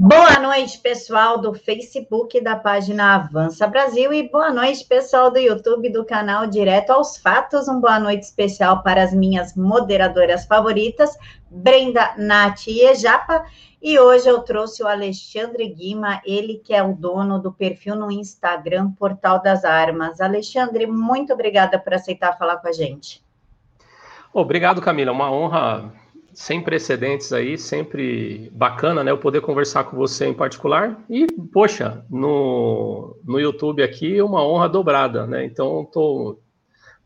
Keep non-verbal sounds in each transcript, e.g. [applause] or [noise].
Boa noite, pessoal do Facebook da página Avança Brasil e boa noite, pessoal do YouTube do canal Direto aos Fatos. Um boa noite especial para as minhas moderadoras favoritas, Brenda, Nath e Ejapa. E hoje eu trouxe o Alexandre Guima, ele que é o dono do perfil no Instagram Portal das Armas. Alexandre, muito obrigada por aceitar falar com a gente. Obrigado, Camila. Uma honra sem precedentes aí, sempre bacana, né? Eu poder conversar com você em particular. E, poxa, no, no YouTube aqui, uma honra dobrada, né? Então, estou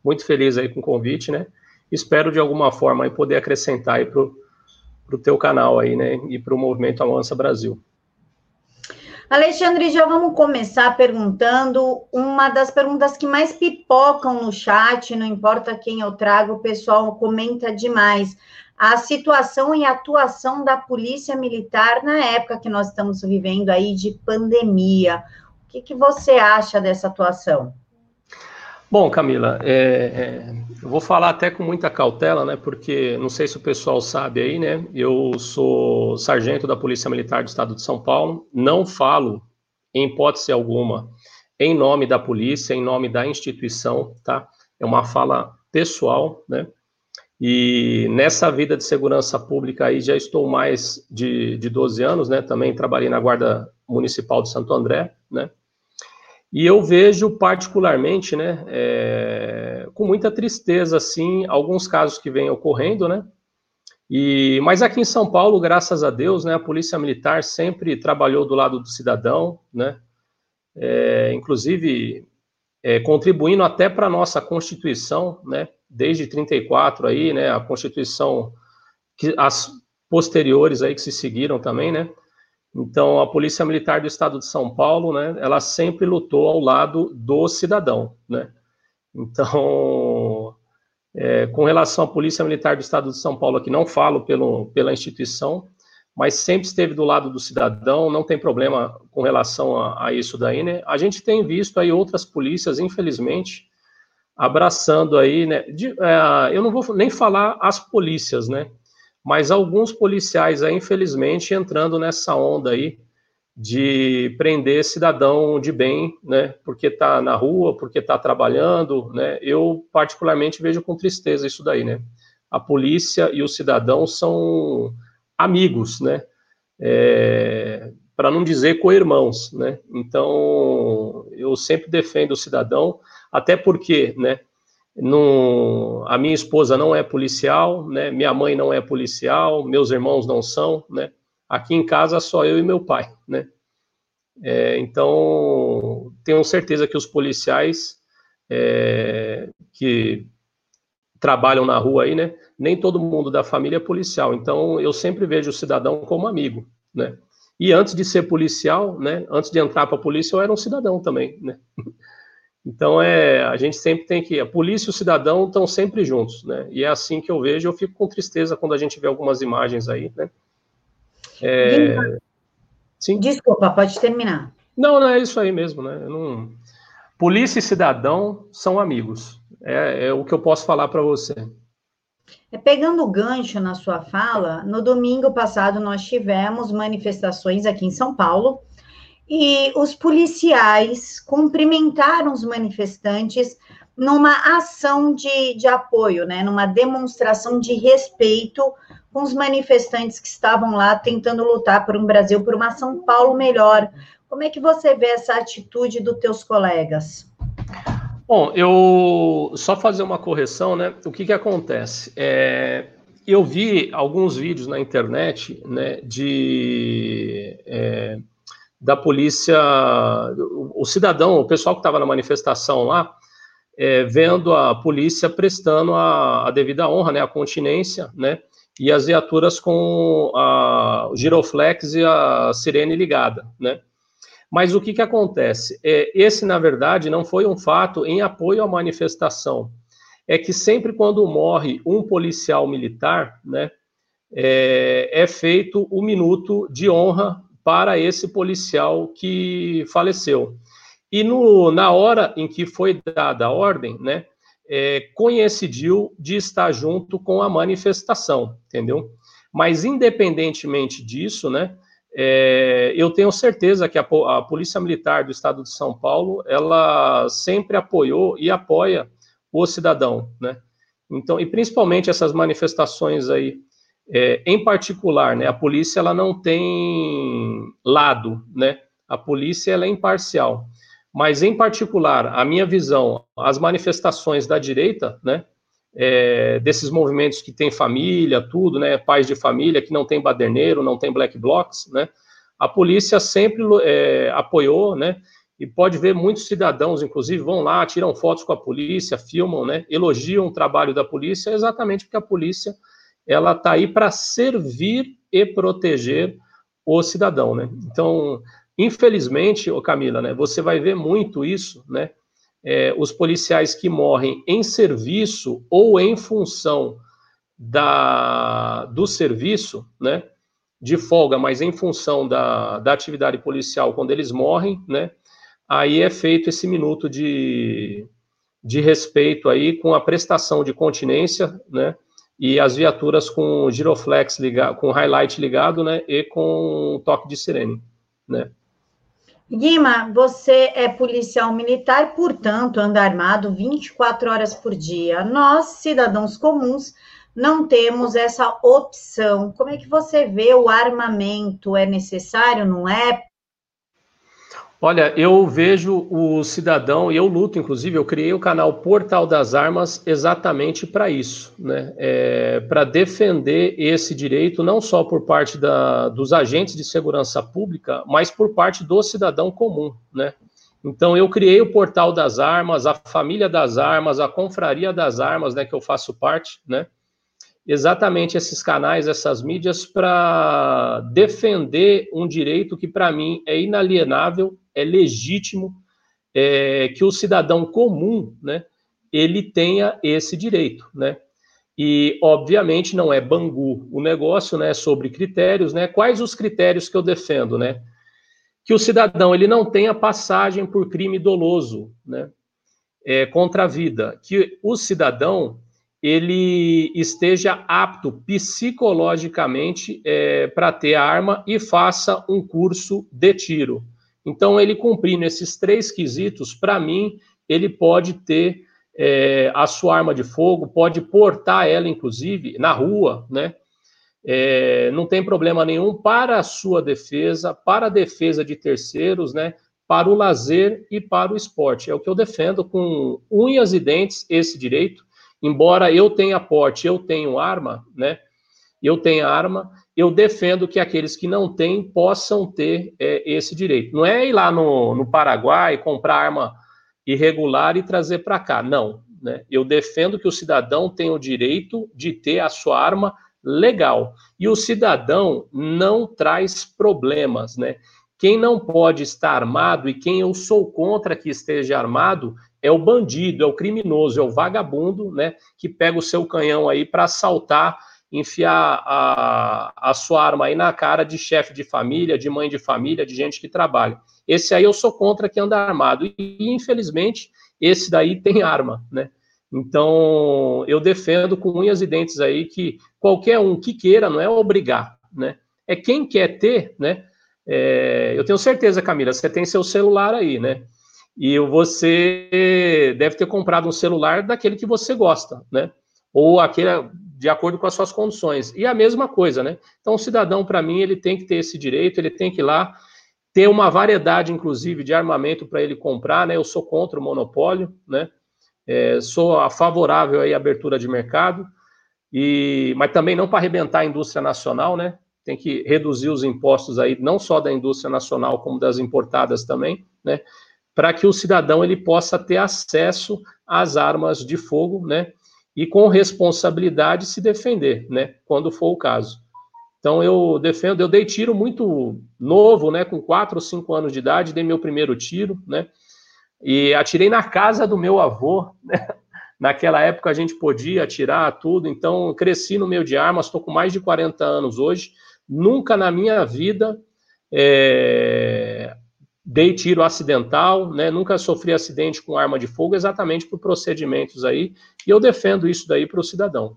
muito feliz aí com o convite, né? Espero, de alguma forma, aí, poder acrescentar aí para o teu canal aí, né? E para o Movimento Avança Brasil. Alexandre, já vamos começar perguntando uma das perguntas que mais pipocam no chat, não importa quem eu trago, o pessoal comenta demais a situação e atuação da polícia militar na época que nós estamos vivendo aí de pandemia. O que, que você acha dessa atuação? Bom, Camila, é, é, eu vou falar até com muita cautela, né? Porque não sei se o pessoal sabe aí, né? Eu sou sargento da Polícia Militar do Estado de São Paulo. Não falo, em hipótese alguma, em nome da polícia, em nome da instituição, tá? É uma fala pessoal, né? E nessa vida de segurança pública aí já estou mais de, de 12 anos, né? Também trabalhei na Guarda Municipal de Santo André, né? E eu vejo particularmente, né, é, com muita tristeza, assim, alguns casos que vêm ocorrendo, né? E, mas aqui em São Paulo, graças a Deus, né, a Polícia Militar sempre trabalhou do lado do cidadão, né? É, inclusive é, contribuindo até para a nossa Constituição, né? desde 34 aí, né, a Constituição, que, as posteriores aí que se seguiram também, né, então a Polícia Militar do Estado de São Paulo, né, ela sempre lutou ao lado do cidadão, né, então, é, com relação à Polícia Militar do Estado de São Paulo, aqui não falo pelo, pela instituição, mas sempre esteve do lado do cidadão, não tem problema com relação a, a isso daí, né? A gente tem visto aí outras polícias, infelizmente, abraçando aí, né? De, é, eu não vou nem falar as polícias, né? Mas alguns policiais aí, infelizmente, entrando nessa onda aí de prender cidadão de bem, né? Porque tá na rua, porque tá trabalhando, né? Eu particularmente vejo com tristeza isso daí, né? A polícia e o cidadão são amigos, né? É, para não dizer co-irmãos, né? Então, eu sempre defendo o cidadão, até porque, né, no, a minha esposa não é policial, né, minha mãe não é policial, meus irmãos não são, né, aqui em casa só eu e meu pai, né, é, então, tenho certeza que os policiais é, que trabalham na rua aí, né, nem todo mundo da família é policial, então eu sempre vejo o cidadão como amigo, né, e antes de ser policial, né, antes de entrar para a polícia, eu era um cidadão também, né, [laughs] Então, é, a gente sempre tem que. A polícia e o cidadão estão sempre juntos, né? E é assim que eu vejo. Eu fico com tristeza quando a gente vê algumas imagens aí, né? É... Sim. Desculpa, pode terminar. Não, não é isso aí mesmo, né? Não... Polícia e cidadão são amigos. É, é o que eu posso falar para você. É, pegando o gancho na sua fala, no domingo passado nós tivemos manifestações aqui em São Paulo e os policiais cumprimentaram os manifestantes numa ação de, de apoio, né, numa demonstração de respeito com os manifestantes que estavam lá tentando lutar por um Brasil, por uma São Paulo melhor. Como é que você vê essa atitude dos teus colegas? Bom, eu só fazer uma correção, né? O que que acontece? É, eu vi alguns vídeos na internet, né, de é, da polícia, o, cidadão, o pessoal que estava na manifestação lá, é, vendo a polícia prestando a, a, devida honra, né, a continência, né, e as viaturas com a, o giroflex e a sirene ligada, né. Mas o que, que acontece? É, esse, na verdade, não foi um fato em apoio à manifestação. É que sempre quando morre um policial militar, né, é, é feito o minuto de honra para esse policial que faleceu. E no, na hora em que foi dada a ordem, né, é, coincidiu de estar junto com a manifestação, entendeu? Mas independentemente disso, né, é, eu tenho certeza que a, a, Polícia Militar do Estado de São Paulo, ela sempre apoiou e apoia o cidadão, né? Então, e principalmente essas manifestações aí, é, em particular, né? A polícia, ela não tem lado, né? A polícia, ela é imparcial. Mas, em particular, a minha visão, as manifestações da direita, né? É, desses movimentos que tem família, tudo, né, pais de família, que não tem baderneiro, não tem black blocs, né, a polícia sempre é, apoiou, né, e pode ver muitos cidadãos, inclusive, vão lá, tiram fotos com a polícia, filmam, né, elogiam o trabalho da polícia, exatamente porque a polícia, ela está aí para servir e proteger o cidadão, né, então, infelizmente, ô Camila, né, você vai ver muito isso, né, é, os policiais que morrem em serviço ou em função da, do serviço, né, de folga, mas em função da, da atividade policial, quando eles morrem, né, aí é feito esse minuto de, de respeito aí com a prestação de continência, né, e as viaturas com giroflex ligado, com highlight ligado, né, e com toque de sirene, né. Guima, você é policial militar, portanto, anda armado 24 horas por dia. Nós, cidadãos comuns, não temos essa opção. Como é que você vê o armamento? É necessário, não é? Olha, eu vejo o cidadão, e eu luto, inclusive, eu criei o canal Portal das Armas exatamente para isso, né? É, para defender esse direito, não só por parte da, dos agentes de segurança pública, mas por parte do cidadão comum, né? Então, eu criei o Portal das Armas, a Família das Armas, a Confraria das Armas, né, que eu faço parte, né? Exatamente esses canais, essas mídias, para defender um direito que, para mim, é inalienável é legítimo é, que o cidadão comum, né, ele tenha esse direito, né? E, obviamente, não é bangu o negócio, né, sobre critérios, né? Quais os critérios que eu defendo, né? Que o cidadão, ele não tenha passagem por crime doloso, né? É, contra a vida. Que o cidadão, ele esteja apto psicologicamente é, para ter arma e faça um curso de tiro. Então, ele cumprindo esses três quesitos, para mim, ele pode ter é, a sua arma de fogo, pode portar ela, inclusive, na rua, né? É, não tem problema nenhum para a sua defesa, para a defesa de terceiros, né? Para o lazer e para o esporte. É o que eu defendo com unhas e dentes esse direito. Embora eu tenha porte, eu tenho arma, né? Eu tenho arma, eu defendo que aqueles que não têm possam ter é, esse direito. Não é ir lá no, no Paraguai, comprar arma irregular e trazer para cá. Não. Né? Eu defendo que o cidadão tem o direito de ter a sua arma legal. E o cidadão não traz problemas. Né? Quem não pode estar armado e quem eu sou contra que esteja armado é o bandido, é o criminoso, é o vagabundo, né, que pega o seu canhão aí para assaltar enfiar a, a sua arma aí na cara de chefe de família, de mãe de família, de gente que trabalha. Esse aí eu sou contra que anda armado. E, infelizmente, esse daí [laughs] tem arma, né? Então, eu defendo com unhas e dentes aí que qualquer um que queira, não é obrigar, né? É quem quer ter, né? É, eu tenho certeza, Camila, você tem seu celular aí, né? E você deve ter comprado um celular daquele que você gosta, né? Ou aquele, de acordo com as suas condições. E a mesma coisa, né? Então, o cidadão, para mim, ele tem que ter esse direito, ele tem que ir lá ter uma variedade, inclusive, de armamento para ele comprar, né? Eu sou contra o monopólio, né? É, sou a favorável aí à abertura de mercado, e, mas também não para arrebentar a indústria nacional, né? Tem que reduzir os impostos aí, não só da indústria nacional, como das importadas também, né? Para que o cidadão ele possa ter acesso às armas de fogo, né? E com responsabilidade se defender, né, quando for o caso. Então eu defendo, eu dei tiro muito novo, né, com 4 ou 5 anos de idade, dei meu primeiro tiro, né, e atirei na casa do meu avô, [laughs] né, naquela época a gente podia atirar tudo, então cresci no meio de armas, estou com mais de 40 anos hoje, nunca na minha vida é, dei tiro acidental, né? Nunca sofri acidente com arma de fogo, exatamente por procedimentos aí, e eu defendo isso daí para o cidadão.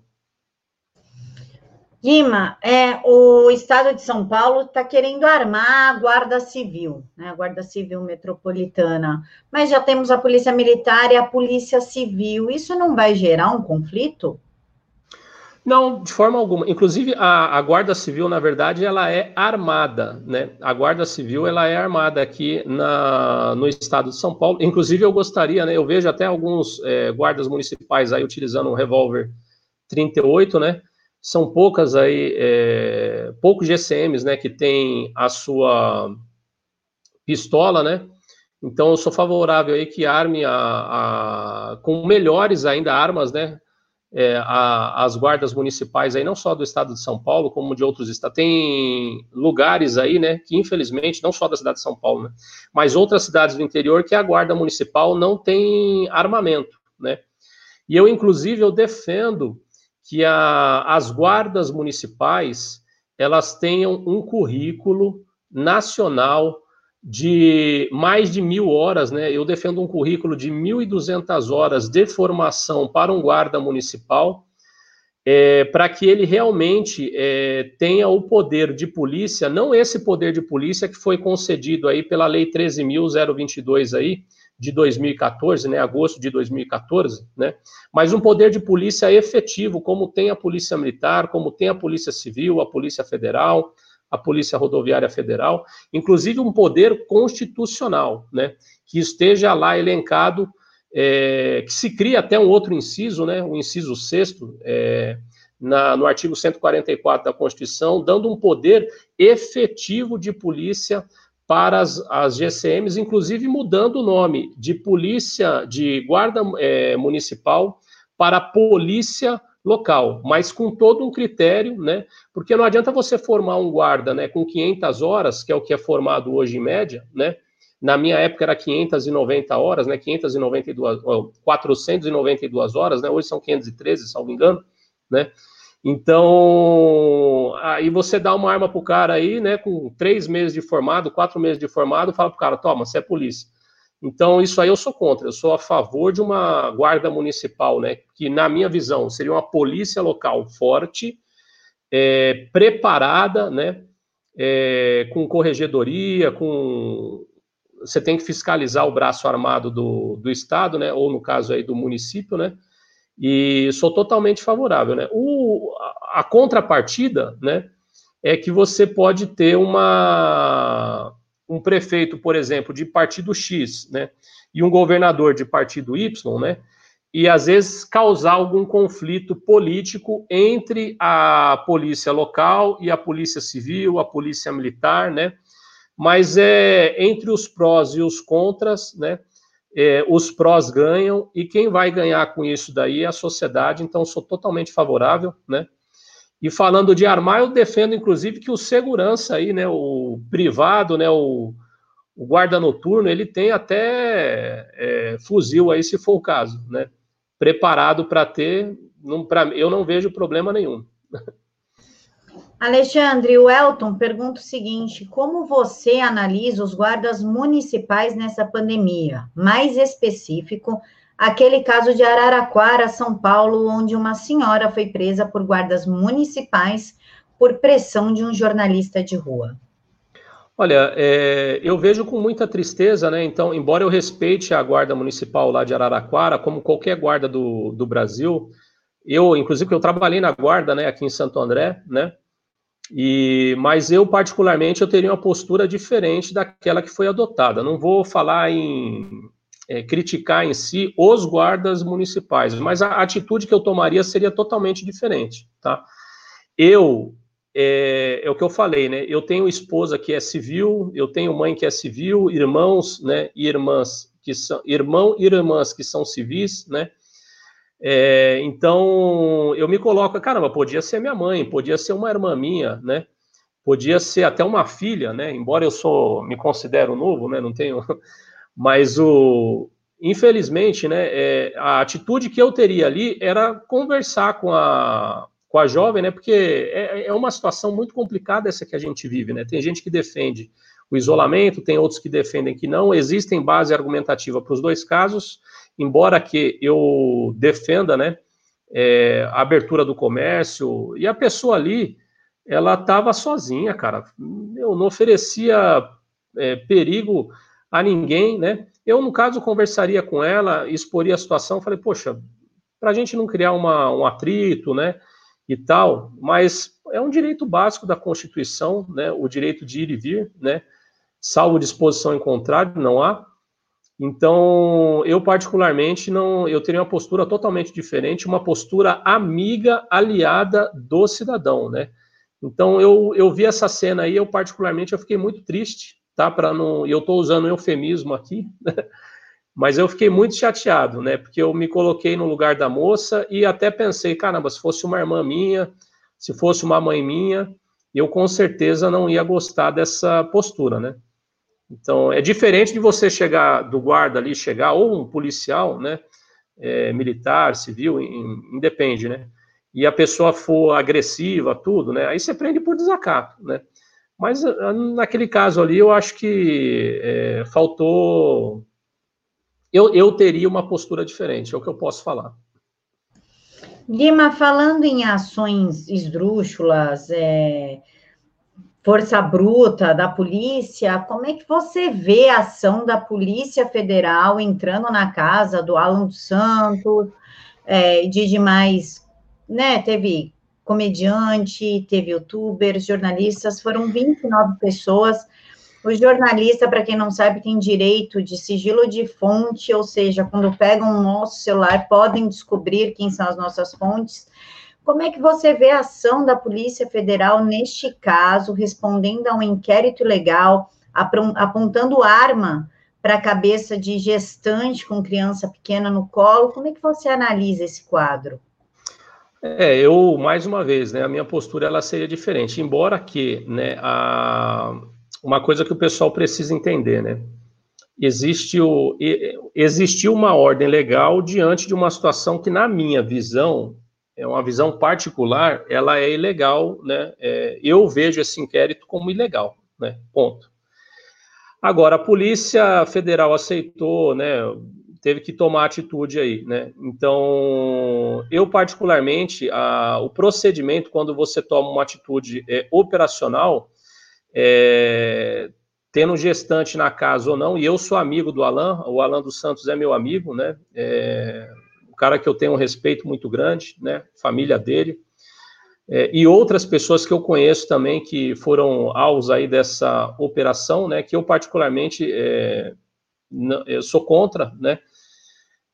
Guima, é, o Estado de São Paulo está querendo armar a Guarda Civil, né, a Guarda Civil Metropolitana, mas já temos a Polícia Militar e a Polícia Civil. Isso não vai gerar um conflito? Não, de forma alguma. Inclusive, a, a, Guarda Civil, na verdade, ela é armada, né? A Guarda Civil, ela é armada aqui na, no estado de São Paulo. Inclusive, eu gostaria, né? Eu vejo até alguns é, guardas municipais aí utilizando um revólver 38, né? São poucas aí, é, poucos GCMs, né? Que tem a sua pistola, né? Então, eu sou favorável aí que arme a, a com melhores ainda armas, né? É, a, as guardas municipais aí, não só do estado de São Paulo, como de outros estados. Tem lugares aí, né, que infelizmente, não só da cidade de São Paulo, né, mas outras cidades do interior que a guarda municipal não tem armamento, né. E eu, inclusive, eu defendo que a, as guardas municipais, elas tenham um currículo nacional de mais de mil horas, né? Eu defendo um currículo de 1.200 horas de formação para um guarda municipal, é, para que ele realmente é, tenha o poder de polícia, não esse poder de polícia que foi concedido aí pela Lei 13.022 aí, de 2014, né, agosto de 2014, né, mas um poder de polícia efetivo, como tem a Polícia Militar, como tem a Polícia Civil, a Polícia Federal, a Polícia Rodoviária Federal, inclusive um poder constitucional, né, que esteja lá elencado, é, que se cria até um outro inciso, né, o inciso sexto, é, na, no artigo 144 da Constituição, dando um poder efetivo de polícia para as, as GCMs, inclusive mudando o nome de polícia, de guarda é, municipal para polícia local, mas com todo um critério, né? Porque não adianta você formar um guarda, né, com 500 horas, que é o que é formado hoje em média, né? Na minha época era 590 horas, né? 592, 492 horas, né? Hoje são 513, salvo engano, né? Então, aí você dá uma arma pro cara aí, né? Com três meses de formado, quatro meses de formado, fala pro cara, toma, você é polícia. Então, isso aí eu sou contra. Eu sou a favor de uma guarda municipal, né? Que, na minha visão, seria uma polícia local forte, é, preparada, né? É, com corregedoria, com. Você tem que fiscalizar o braço armado do, do Estado, né? Ou, no caso aí, do município, né? E sou totalmente favorável, né? O, a, a contrapartida, né? É que você pode ter uma um prefeito, por exemplo, de partido X, né, e um governador de partido Y, né, e às vezes causar algum conflito político entre a polícia local e a polícia civil, a polícia militar, né, mas é entre os prós e os contras, né, é, os prós ganham e quem vai ganhar com isso daí é a sociedade, então sou totalmente favorável, né, e falando de armar, eu defendo, inclusive, que o segurança aí, né, o privado, né, o, o guarda noturno, ele tem até é, fuzil aí, se for o caso, né, preparado para ter, não, pra, eu não vejo problema nenhum. Alexandre, o Elton pergunta o seguinte: como você analisa os guardas municipais nessa pandemia? Mais específico, aquele caso de Araraquara, São Paulo, onde uma senhora foi presa por guardas municipais por pressão de um jornalista de rua. Olha, é, eu vejo com muita tristeza, né? Então, embora eu respeite a guarda municipal lá de Araraquara, como qualquer guarda do, do Brasil, eu, inclusive, eu trabalhei na guarda, né, aqui em Santo André, né? E, mas eu particularmente eu teria uma postura diferente daquela que foi adotada. Não vou falar em é, criticar em si os guardas municipais, mas a atitude que eu tomaria seria totalmente diferente, tá? Eu, é, é, o que eu falei, né? Eu tenho esposa que é civil, eu tenho mãe que é civil, irmãos, né, e irmãs que são, irmão e irmãs que são civis, né? É, então, eu me coloco, caramba, podia ser minha mãe, podia ser uma irmã minha, né? Podia ser até uma filha, né? Embora eu sou, me considero novo, né? Não tenho mas o, infelizmente, né, é, a atitude que eu teria ali era conversar com a, com a jovem, né, porque é, é uma situação muito complicada essa que a gente vive, né, tem gente que defende o isolamento, tem outros que defendem que não, existem base argumentativa para os dois casos, embora que eu defenda, né, é, a abertura do comércio, e a pessoa ali, ela estava sozinha, cara. Eu não oferecia é, perigo a ninguém, né? Eu, no caso, conversaria com ela, exporia a situação, falei, poxa, para a gente não criar uma, um atrito, né, e tal, mas é um direito básico da Constituição, né, o direito de ir e vir, né, salvo disposição em contrário, não há. Então, eu particularmente não, eu teria uma postura totalmente diferente, uma postura amiga, aliada do cidadão, né? Então, eu, eu vi essa cena aí, eu particularmente eu fiquei muito triste, tá? Para não, eu estou usando um eufemismo aqui, né? [laughs] mas eu fiquei muito chateado, né? Porque eu me coloquei no lugar da moça e até pensei, caramba, se fosse uma irmã minha, se fosse uma mãe minha, eu com certeza não ia gostar dessa postura, né? Então, é diferente de você chegar, do guarda ali, chegar, ou um policial, né? É, militar, civil, independe, né? E a pessoa for agressiva, tudo, né? Aí você prende por desacato, né? Mas ah, naquele caso ali, eu acho que é, faltou. Eu, eu teria uma postura diferente, é o que eu posso falar. Lima, falando em ações esdrúxulas, é, força bruta da polícia, como é que você vê a ação da Polícia Federal entrando na casa do Alan dos Santos, é, de demais, né? Teve comediante, teve youtubers, jornalistas, foram 29 pessoas. O jornalista, para quem não sabe, tem direito de sigilo de fonte, ou seja, quando pegam o nosso celular, podem descobrir quem são as nossas fontes. Como é que você vê a ação da Polícia Federal neste caso, respondendo a um inquérito ilegal, apontando arma para a cabeça de gestante com criança pequena no colo? Como é que você analisa esse quadro? É, eu, mais uma vez, né, a minha postura ela seria diferente, embora que, né, a, uma coisa que o pessoal precisa entender, né, existe o, existiu uma ordem legal diante de uma situação que, na minha visão, é uma visão particular, ela é ilegal, né, é, eu vejo esse inquérito como ilegal, né, ponto. Agora, a Polícia Federal aceitou, né, teve que tomar atitude aí, né? Então, eu particularmente, a, o procedimento quando você toma uma atitude é, operacional, é, tendo gestante na casa ou não, e eu sou amigo do Alan, o Alan dos Santos é meu amigo, né? É, o cara que eu tenho um respeito muito grande, né? Família dele. É, e outras pessoas que eu conheço também que foram alvos aí dessa operação, né? Que eu particularmente é, eu sou contra, né?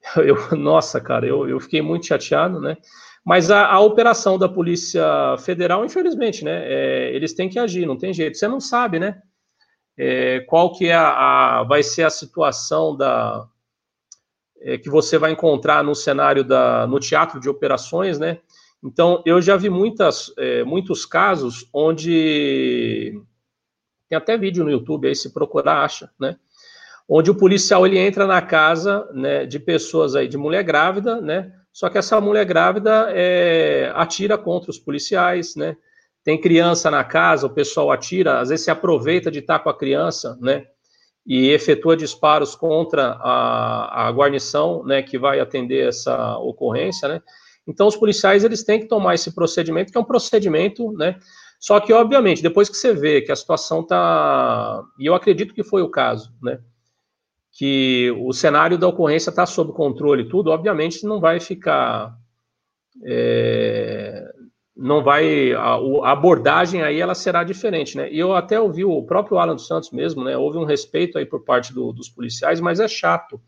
[laughs] Eu, nossa, cara, eu, eu fiquei muito chateado, né? Mas a, a operação da Polícia Federal, infelizmente, né? É, eles têm que agir, não tem jeito. Você não sabe, né? É, qual que é a, a, vai ser a situação da é, que você vai encontrar no cenário da no teatro de operações, né? Então eu já vi muitas é, muitos casos onde tem até vídeo no YouTube aí se procurar acha, né? Onde o policial ele entra na casa né, de pessoas aí, de mulher grávida, né? Só que essa mulher grávida é, atira contra os policiais, né? Tem criança na casa, o pessoal atira, às vezes se aproveita de estar com a criança, né? E efetua disparos contra a, a guarnição, né? Que vai atender essa ocorrência, né? Então os policiais eles têm que tomar esse procedimento, que é um procedimento, né? Só que obviamente depois que você vê que a situação tá, e eu acredito que foi o caso, né? Que o cenário da ocorrência está sob controle tudo, obviamente não vai ficar. É, não vai. A, a, abordagem aí ela será diferente, né? E eu até ouvi o próprio Alan dos Santos mesmo, né? Houve um respeito aí por parte do, dos policiais, mas é chato.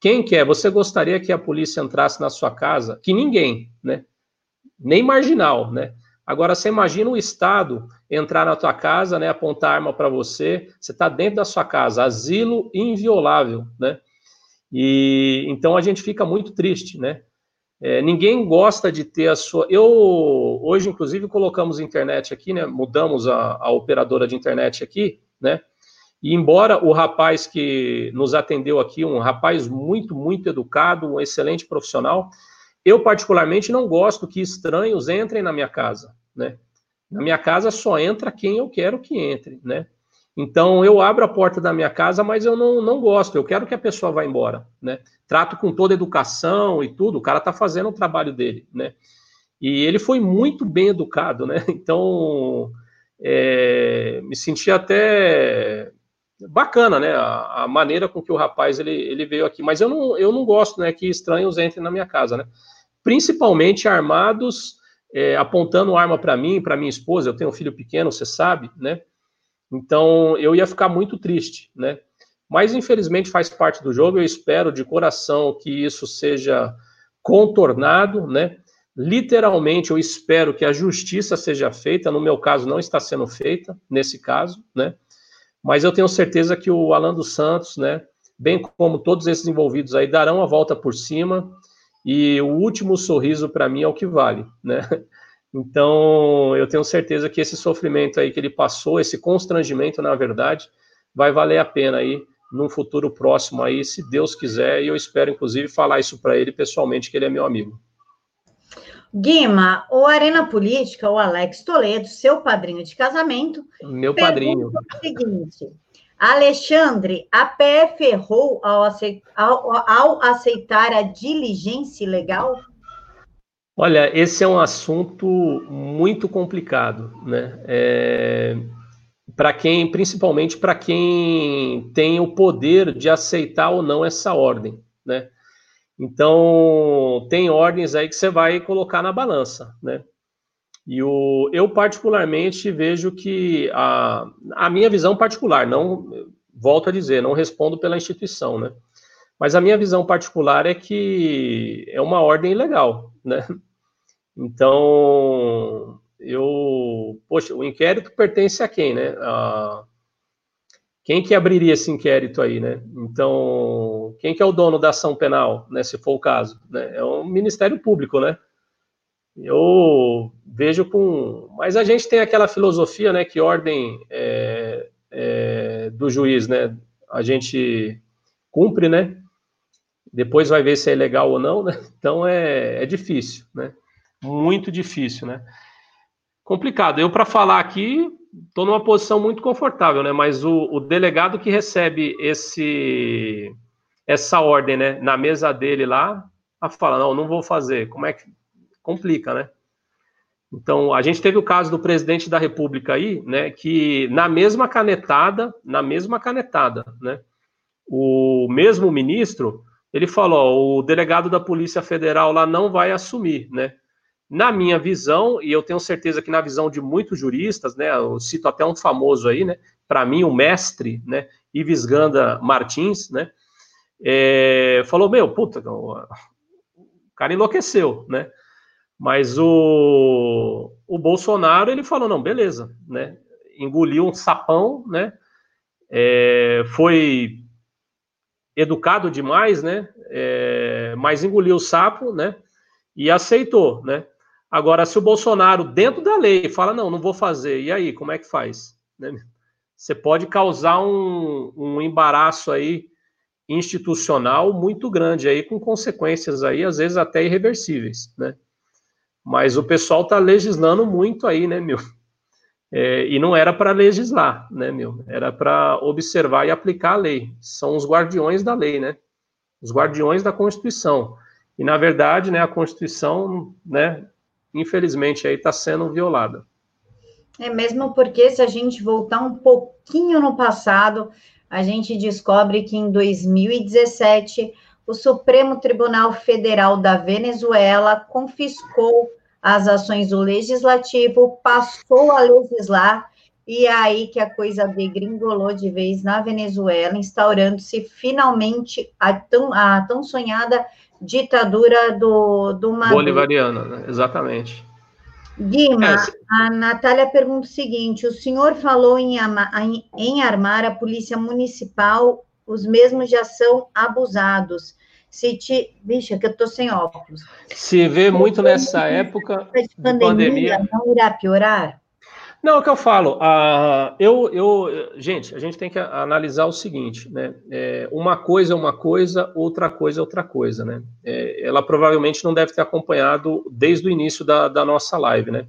Quem quer? Você gostaria que a polícia entrasse na sua casa? Que ninguém, né? Nem marginal, né? Agora, você imagina o Estado entrar na tua casa, né, apontar arma para você, você está dentro da sua casa, asilo inviolável, né? E então a gente fica muito triste, né? É, ninguém gosta de ter a sua. Eu hoje, inclusive, colocamos internet aqui, né? Mudamos a, a operadora de internet aqui, né? E embora o rapaz que nos atendeu aqui, um rapaz muito, muito educado, um excelente profissional, eu, particularmente, não gosto que estranhos entrem na minha casa, né? Na minha casa só entra quem eu quero que entre, né? Então, eu abro a porta da minha casa, mas eu não, não gosto, eu quero que a pessoa vá embora, né? Trato com toda educação e tudo, o cara está fazendo o trabalho dele, né? E ele foi muito bem educado, né? [laughs] Então, é, me senti até bacana, né? A, a, maneira com que o rapaz ele, ele veio aqui. Mas eu não, eu não gosto, né? Que estranhos entrem na minha casa, né? Principalmente armados, é, apontando arma para mim, para minha esposa. Eu tenho um filho pequeno, você sabe, né? Então, eu ia ficar muito triste, né? Mas, infelizmente, faz parte do jogo. Eu espero de coração que isso seja contornado, né? Literalmente, eu espero que a justiça seja feita. No meu caso, não está sendo feita, nesse caso, né? Mas eu tenho certeza que o Alan dos Santos, né? Bem como todos esses envolvidos aí, darão a volta por cima. E o último sorriso, para mim, é o que vale, né? [laughs] Então, eu tenho certeza que esse sofrimento aí que ele passou, esse constrangimento, na verdade, vai valer a pena aí num futuro próximo aí, se Deus quiser, e eu espero, inclusive, falar isso para ele pessoalmente, que ele é meu amigo. Guima, o Arena Política, o Alex Toledo, seu padrinho de casamento. Meu padrinho. O seguinte: Alexandre, a PF errou ao aceitar, ao, ao aceitar a diligência legal? Olha, esse é um assunto muito complicado, né? É, para quem, principalmente para quem tem o poder de aceitar ou não essa ordem, né? Então, tem ordens aí que você vai colocar na balança, né? E o, eu, particularmente, vejo que a, a minha visão particular, não, volto a dizer, não respondo pela instituição, né? Mas a minha visão particular é que é uma ordem legal, né? Então, eu, poxa, o inquérito pertence a quem, né? A, quem que abriria esse inquérito aí, né? Então, quem que é o dono da ação penal, né, se for o caso? Né? É o Ministério Público, né? Eu vejo com... Mas a gente tem aquela filosofia, né, que ordem é, é, do juiz, né? A gente cumpre, né? Depois vai ver se é legal ou não, né? Então é, é difícil, né? Muito difícil, né? Complicado. Eu, para falar aqui, estou numa posição muito confortável, né? Mas o, o, delegado que recebe esse essa ordem, né, na mesa dele lá, a fala, não, não vou fazer. Como é que complica, né? Então, a gente teve o caso do presidente da República aí, né, que na mesma canetada, na mesma canetada, né, o mesmo ministro, ele falou, o delegado da Polícia Federal lá não vai assumir, né? Na minha visão, e eu tenho certeza que na visão de muitos juristas, né, eu cito até um famoso aí, né, para mim o mestre, né, Ives Ganda Martins, né, é, falou, meu, puta, o cara enlouqueceu, né, mas o, o Bolsonaro, ele falou, não, beleza, né, engoliu um sapão, né, é, foi educado demais, né, é, mas engoliu o sapo, né, e aceitou, né, Agora, se o Bolsonaro, dentro da lei, fala, não, não vou fazer, e aí, como é que faz? Né? Você pode causar um, um embaraço aí institucional muito grande aí, com consequências aí, às vezes até irreversíveis, né? Mas o pessoal está legislando muito aí, né, meu? É, e não era para legislar, né, meu? Era para observar e aplicar a lei. São os guardiões da lei, né? Os guardiões da Constituição. E, na verdade, né, a Constituição, né, infelizmente, aí está sendo violada. É mesmo porque se a gente voltar um pouquinho no passado, a gente descobre que em 2017 o Supremo Tribunal Federal da Venezuela confiscou as ações do legislativo, passou a legislar e é aí que a coisa degringolou de vez na Venezuela, instaurando-se finalmente a tão, a tão sonhada ditadura do, do Maduro. Bolivariana, né? exatamente. Guima, é, a Natália pergunta o seguinte: o senhor falou em, em armar a polícia municipal, os mesmos já são abusados. Se te. Vixe, é que eu estou sem óculos. Se vê muito nessa época de pandemia, pandemia, não irá piorar? Não, é o que eu falo. Uh, eu, eu, gente, a gente tem que analisar o seguinte, né? É, uma coisa é uma coisa, outra coisa é outra coisa, né? É, ela provavelmente não deve ter acompanhado desde o início da, da nossa live, né?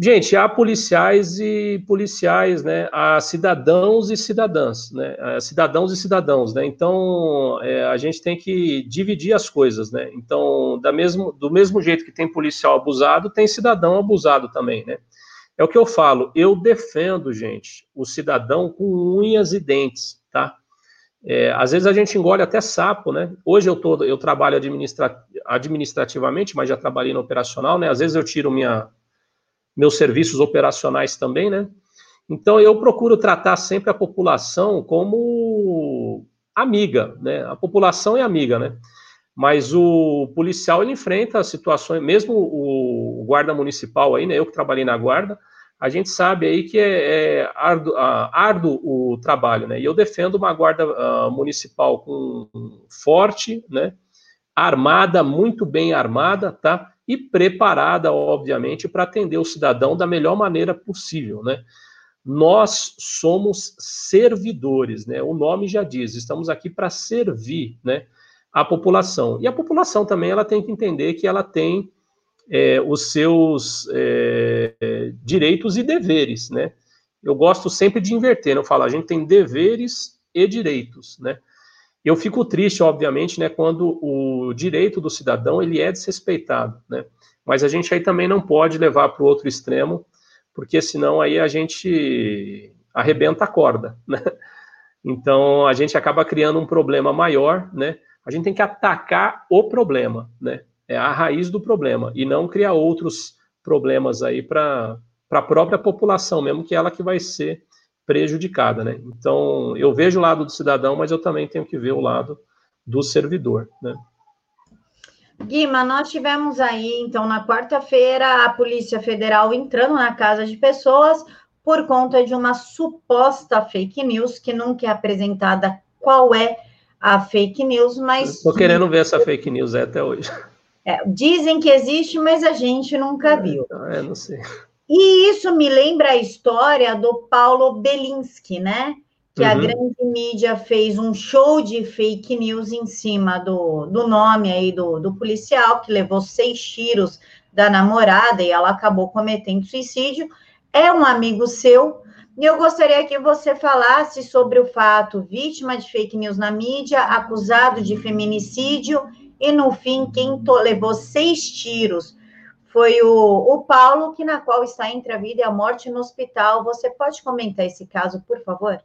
Gente, há policiais e policiais, né? Há cidadãos e cidadãs, né? Há cidadãos e cidadãos, né? Então, é, a gente tem que dividir as coisas, né? Então, da mesmo, do mesmo jeito que tem policial abusado, tem cidadão abusado também, né? É o que eu falo, eu defendo, gente, o cidadão com unhas e dentes, tá? É, às vezes a gente engole até sapo, né? Hoje eu, tô, eu trabalho administra, administrativamente, mas já trabalhei no operacional, né? Às vezes eu tiro minha, meus serviços operacionais também, né? Então eu procuro tratar sempre a população como amiga, né? A população é amiga, né? Mas o policial ele enfrenta situações, mesmo o guarda municipal aí, né? Eu que trabalhei na guarda, a gente sabe aí que é, é árduo, árduo, o trabalho, né? E eu defendo uma guarda uh, municipal com forte, né? Armada, muito bem armada, tá? E preparada, obviamente, para atender o cidadão da melhor maneira possível, né? Nós somos servidores, né? O nome já diz, estamos aqui para servir, né? A população. E a população também ela tem que entender que ela tem é, os seus é, direitos e deveres, né? Eu gosto sempre de inverter, não falo, a gente tem deveres e direitos, né? Eu fico triste, obviamente, né, quando o direito do cidadão ele é desrespeitado, né? Mas a gente aí também não pode levar para o outro extremo, porque senão aí a gente arrebenta a corda, [laughs] né? Então a gente acaba criando um problema maior, né? A gente tem que atacar o problema, né? é a raiz do problema e não criar outros problemas aí para a própria população, mesmo que ela que vai ser prejudicada, né? Então, eu vejo o lado do cidadão, mas eu também tenho que ver o lado do servidor, né? Guima, nós tivemos aí, então, na quarta-feira, a Polícia Federal entrando na casa de pessoas por conta de uma suposta fake news que nunca é apresentada qual é a fake news, mas. Estou querendo ver essa fake news até hoje. É, dizem que existe, mas a gente nunca é, viu. É, não sei. E isso me lembra a história do Paulo Belinsky, né? Que uhum. a grande mídia fez um show de fake news em cima do, do nome aí do, do policial, que levou seis tiros da namorada e ela acabou cometendo suicídio. É um amigo seu, e eu gostaria que você falasse sobre o fato vítima de fake news na mídia, acusado de feminicídio e no fim, quem levou seis tiros foi o, o Paulo, que na qual está entre a vida e a morte no hospital. Você pode comentar esse caso, por favor?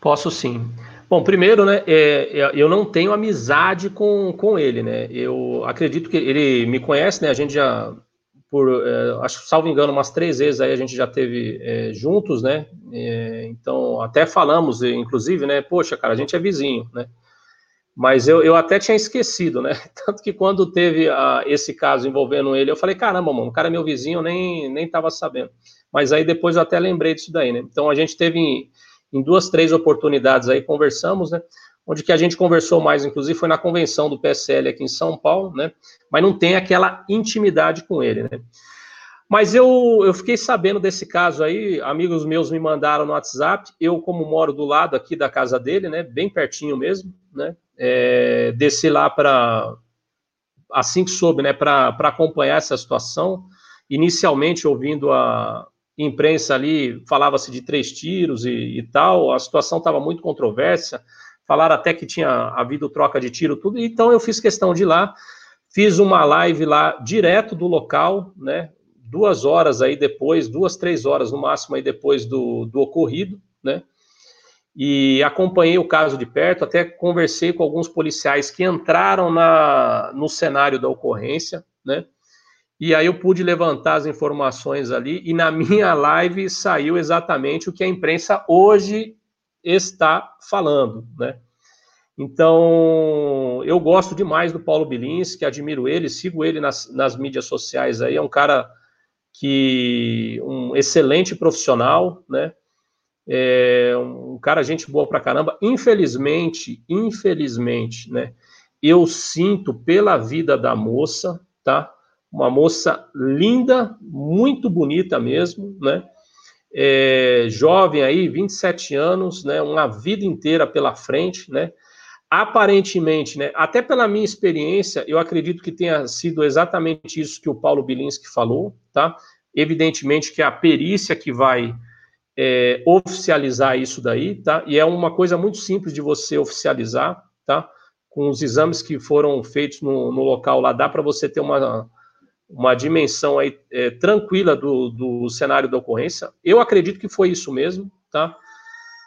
Posso sim. Bom, primeiro, né, é, é, eu não tenho amizade com, com ele, né? Eu acredito que ele me conhece, né? A gente já, por, é, acho, salvo engano, umas três vezes aí a gente já teve é, juntos, né? É, então, até falamos, inclusive, né? Poxa, cara, a gente é vizinho, né? Mas eu, eu até tinha esquecido, né? [laughs] Tanto que quando teve uh, esse caso envolvendo ele, eu falei, caramba, mano, o cara é meu vizinho, eu nem, nem tava sabendo. Mas aí depois eu até lembrei disso daí, né? Então a gente teve em, em duas, três oportunidades aí, conversamos, né? Onde que a gente conversou mais, inclusive, foi na convenção do PSL aqui em São Paulo, né? Mas não tem aquela intimidade com ele, né? Mas eu, eu fiquei sabendo desse caso aí, amigos meus me mandaram no WhatsApp, eu, como moro do lado aqui da casa dele, né? Bem pertinho mesmo, né? É, descer lá para, assim que soube, né, para acompanhar essa situação. Inicialmente, ouvindo a imprensa ali, falava-se de três tiros e, e tal, a situação estava muito controversa, falaram até que tinha havido troca de tiro, tudo, então eu fiz questão de ir lá, fiz uma live lá direto do local, né, duas horas aí depois, duas, três horas no máximo aí depois do, do ocorrido, né, e acompanhei o caso de perto, até conversei com alguns policiais que entraram na, no cenário da ocorrência, né? E aí eu pude levantar as informações ali, e na [laughs] minha live saiu exatamente o que a imprensa hoje está falando, né? Então, eu gosto demais do Paulo Bilinski, admiro ele, sigo ele nas, nas mídias sociais aí, é um cara que, um excelente profissional, né? É um cara, gente boa pra caramba. Infelizmente, infelizmente, né? Eu sinto pela vida da moça, tá? Uma moça linda, muito bonita mesmo, né? É, jovem aí, 27 anos, né? Uma vida inteira pela frente, né? Aparentemente, né? Até pela minha experiência, eu acredito que tenha sido exatamente isso que o Paulo Bilinski falou, tá? Evidentemente que é a perícia que vai é, oficializar isso daí, tá? E é uma coisa muito simples de você oficializar, tá? Com os exames que foram feitos no, no local lá, dá para você ter uma, uma dimensão aí é, tranquila do, do cenário da ocorrência. Eu acredito que foi isso mesmo, tá?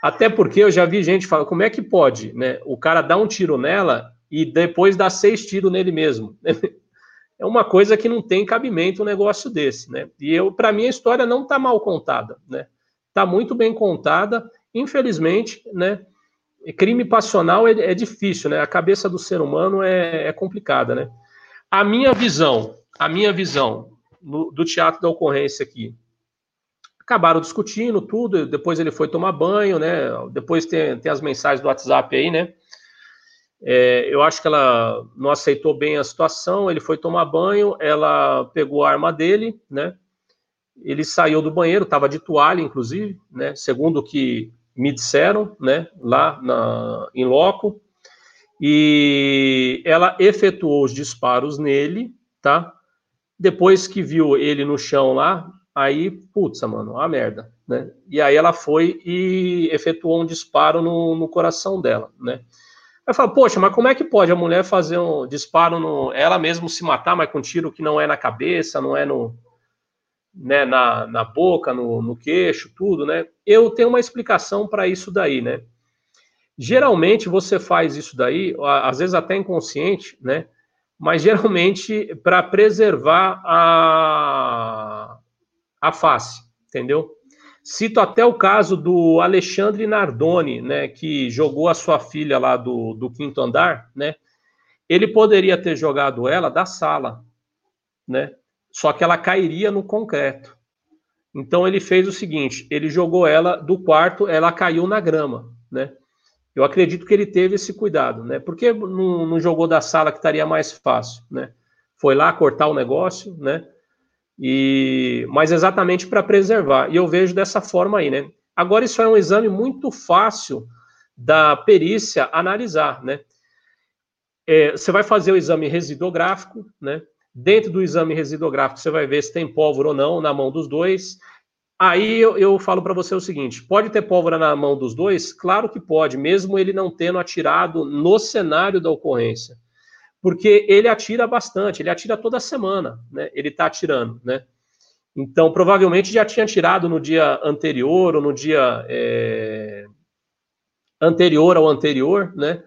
Até porque eu já vi gente falar, como é que pode, né? O cara dá um tiro nela e depois dá seis tiros nele mesmo. [laughs] é uma coisa que não tem cabimento um negócio desse, né? E eu, para mim, a história não está mal contada, né? Está muito bem contada, infelizmente, né? Crime passional é, é, difícil, né? A cabeça do ser humano é, é complicada, né? A minha visão, a minha visão no, do teatro da ocorrência aqui, acabaram discutindo tudo, depois ele foi tomar banho, né? Depois tem, tem as mensagens do WhatsApp aí, né? É, eu acho que ela não aceitou bem a situação, ele foi tomar banho, ela pegou a arma dele, né? Ele saiu do banheiro, estava de toalha, inclusive, né? Segundo o que me disseram, né? Lá na, em loco. E ela efetuou os disparos nele, tá? Depois que viu ele no chão lá, aí, putz, mano, a merda, né? E aí ela foi e efetuou um disparo no, no coração dela, né? Aí fala, poxa, mas como é que pode a mulher fazer um disparo no. Ela mesmo se matar, mas com um tiro que não é na cabeça, não é no. Né, na, na boca, no, no queixo, tudo, né? Eu tenho uma explicação para isso daí, né? Geralmente você faz isso daí, às vezes até inconsciente, né? Mas geralmente para preservar a, a face, entendeu? Cito até o caso do Alexandre Nardoni, né, que jogou a sua filha lá do, do quinto andar, né? Ele poderia ter jogado ela da sala, né? Só que ela cairia no concreto. Então ele fez o seguinte: ele jogou ela do quarto, ela caiu na grama, né? Eu acredito que ele teve esse cuidado, né? Porque não, não jogou da sala que estaria mais fácil, né? Foi lá cortar o negócio, né? E, mas exatamente para preservar. E eu vejo dessa forma aí, né? Agora, isso é um exame muito fácil da perícia analisar, né? É, você vai fazer o exame residográfico, né? Dentro do exame residográfico, você vai ver se tem pólvora ou não na mão dos dois. Aí eu, eu falo para você o seguinte: pode ter pólvora na mão dos dois? Claro que pode, mesmo ele não tendo atirado no cenário da ocorrência porque ele atira bastante, ele atira toda semana, né? Ele está atirando, né? Então, provavelmente já tinha atirado no dia anterior ou no dia é, anterior ao anterior, né?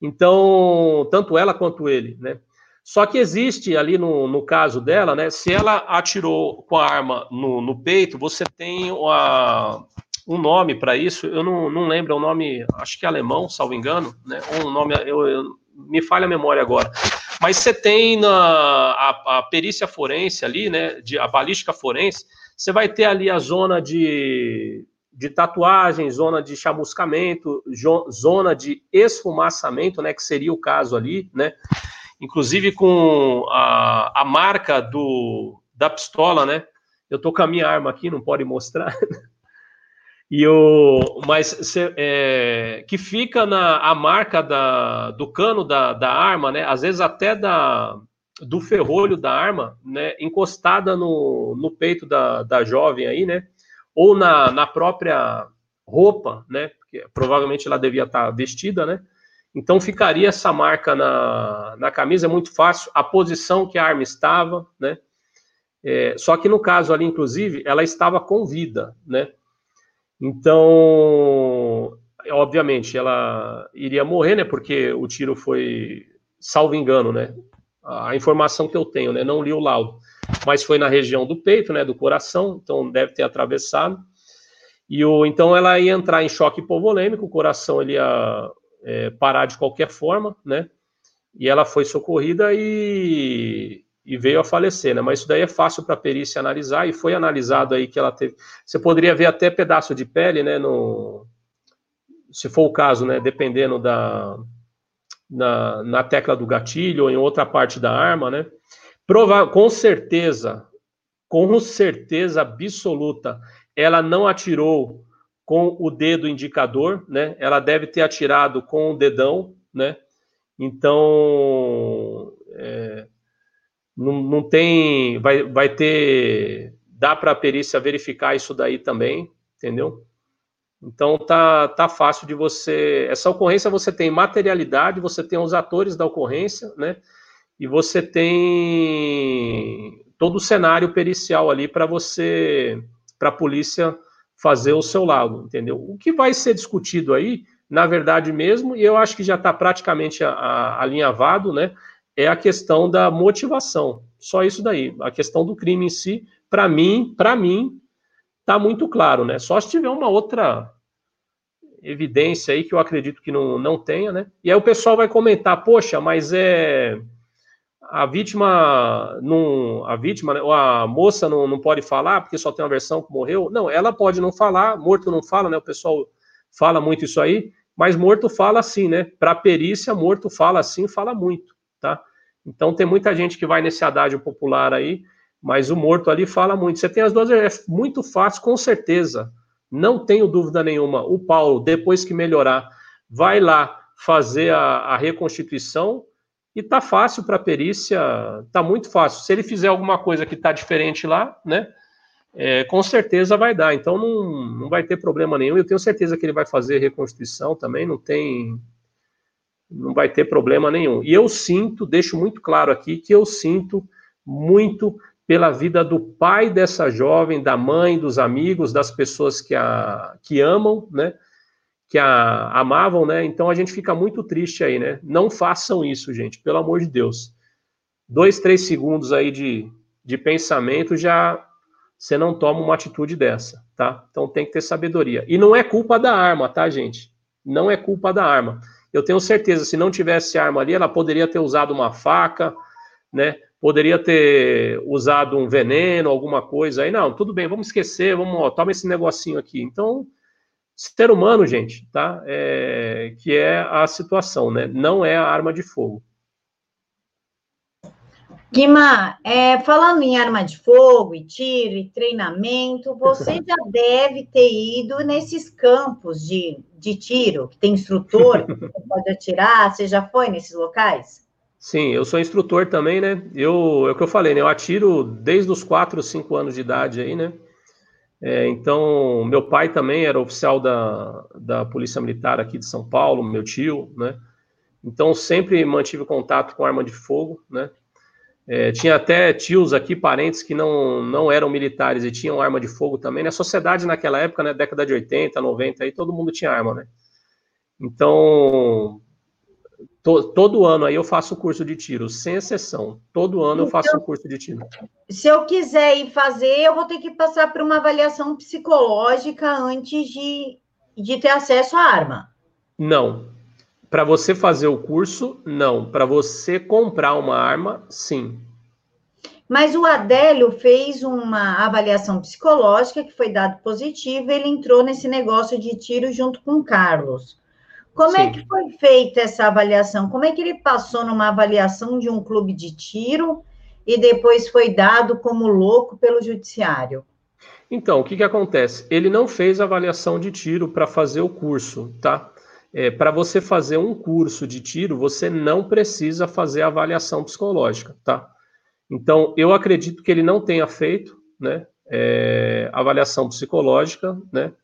Então, tanto ela quanto ele, né? Só que existe ali no, no caso dela, né? Se ela atirou com a arma no, no peito, você tem um nome para isso. Eu não, não lembro, é um nome, acho que é alemão, salvo engano, né? Um nome, eu, eu me falha a memória agora. Mas você tem na, a, a, perícia forense ali, né, de, a balística forense, você vai ter ali a zona de, de tatuagem, zona de chamuscamento, zona de esfumaçamento, né, que seria o caso ali, né, inclusive com a, a marca do, da pistola, né, eu tô com a minha arma aqui, não pode mostrar, [laughs] E o, mas é, que fica na a marca da, do cano da, da arma, né? Às vezes até da, do ferrolho da arma, né? Encostada no, no peito da, da jovem aí, né? Ou na, na própria roupa, né? Porque provavelmente ela devia estar vestida, né? Então ficaria essa marca na, na camisa, é muito fácil, a posição que a arma estava, né? É, só que no caso ali, inclusive, ela estava com vida, né? Então, obviamente, ela iria morrer, né? Porque o tiro foi, salvo engano, né? A informação que eu tenho, né? Não li o laudo, mas foi na região do peito, né? Do coração, então deve ter atravessado. E o, então ela ia entrar em choque hipovolêmico, o coração ele ia é, parar de qualquer forma, né? E ela foi socorrida e, e veio a falecer, né? Mas isso daí é fácil para a perícia analisar e foi analisado aí que ela teve. Você poderia ver até pedaço de pele, né? No, se for o caso, né? Dependendo da na, na tecla do gatilho ou em outra parte da arma, né? Prova com certeza, com certeza absoluta, ela não atirou com o dedo indicador, né? Ela deve ter atirado com o dedão, né? Então, é, não, não tem. Vai, vai ter dá para a perícia verificar isso daí também, entendeu? Então tá, tá fácil de você. Essa ocorrência você tem materialidade, você tem os atores da ocorrência, né? E você tem todo o cenário pericial ali para você, para a polícia fazer o seu lado, entendeu? O que vai ser discutido aí, na verdade mesmo, e eu acho que já está praticamente a, a, alinhavado, né? É a questão da motivação. Só isso daí. A questão do crime em si, para mim, para mim, está muito claro, né? Só se tiver uma outra evidência aí que eu acredito que não, não tenha, né? E aí o pessoal vai comentar, poxa, mas é a vítima não, a vítima, né, ou a moça não, não pode falar porque só tem uma versão que morreu. Não, ela pode não falar, morto não fala, né? O pessoal fala muito isso aí, mas morto fala assim, né? Para perícia, morto fala assim, fala muito, tá? Então tem muita gente que vai nesse adágio popular aí mas o morto ali fala muito. Você tem as duas, é muito fácil, com certeza. Não tenho dúvida nenhuma. O Paulo, depois que melhorar, vai lá fazer a, a reconstituição e tá fácil para a perícia, tá muito fácil. Se ele fizer alguma coisa que tá diferente lá, né? É, com certeza vai dar. Então não, não vai ter problema nenhum. Eu tenho certeza que ele vai fazer reconstituição também. Não tem, não vai ter problema nenhum. E eu sinto, deixo muito claro aqui que eu sinto muito pela vida do pai dessa jovem, da mãe, dos amigos, das pessoas que a que amam, né? Que a amavam, né? Então a gente fica muito triste aí, né? Não façam isso, gente, pelo amor de Deus. Dois, três segundos aí de, de pensamento já você não toma uma atitude dessa, tá? Então tem que ter sabedoria. E não é culpa da arma, tá, gente? Não é culpa da arma. Eu tenho certeza, se não tivesse arma ali, ela poderia ter usado uma faca, né? poderia ter usado um veneno, alguma coisa aí. Não, tudo bem, vamos esquecer, vamos, ó, toma esse negocinho aqui. Então, ser humano, gente, tá? É, que é a situação, né? Não é a arma de fogo. Guima, é, falando em arma de fogo e tiro e treinamento, você já [laughs] deve ter ido nesses campos de, de tiro, que tem instrutor que [laughs] pode atirar, você já foi nesses locais? Sim, eu sou instrutor também, né? Eu, é o que eu falei, né? Eu atiro desde os 4, 5 anos de idade aí, né? É, então, meu pai também era oficial da, da Polícia Militar aqui de São Paulo, meu tio, né? Então, sempre mantive contato com arma de fogo, né? É, tinha até tios aqui, parentes que não, não eram militares e tinham arma de fogo também. Na né? sociedade naquela época, né, década de 80, 90, aí todo mundo tinha arma, né? Então, todo ano aí eu faço curso de tiro, sem exceção. Todo ano eu faço então, um curso de tiro. Se eu quiser ir fazer, eu vou ter que passar por uma avaliação psicológica antes de, de ter acesso à arma. Não. Para você fazer o curso, não. Para você comprar uma arma, sim. Mas o Adélio fez uma avaliação psicológica que foi dado positivo, ele entrou nesse negócio de tiro junto com o Carlos. Como é Sim. é que foi feita essa avaliação? Como é que ele passou numa avaliação de um clube de tiro e depois foi dado como louco pelo judiciário? Então, o que, que acontece? Ele não fez avaliação de tiro para fazer o curso, tá? É, para você fazer um curso de tiro, você não precisa fazer avaliação psicológica, tá? Então, eu acredito que ele não tenha feito, né, é, avaliação psicológica, né,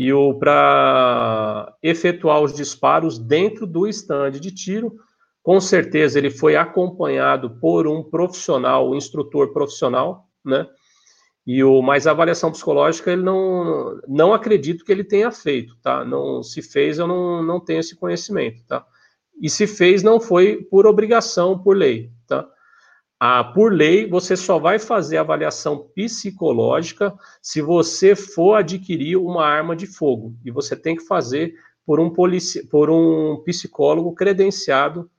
e o para efetuar os disparos dentro do estande de tiro. Com certeza ele foi acompanhado por um profissional, um instrutor profissional, né? E o mais avaliação psicológica ele não não acredito que ele tenha feito, tá? Não se fez, eu não, não tenho esse conhecimento, tá? E se fez não foi por obrigação, por lei? Ah, por lei, você só vai fazer avaliação psicológica se você for adquirir uma arma de fogo. E você tem que fazer por um, polici por um psicólogo credenciado,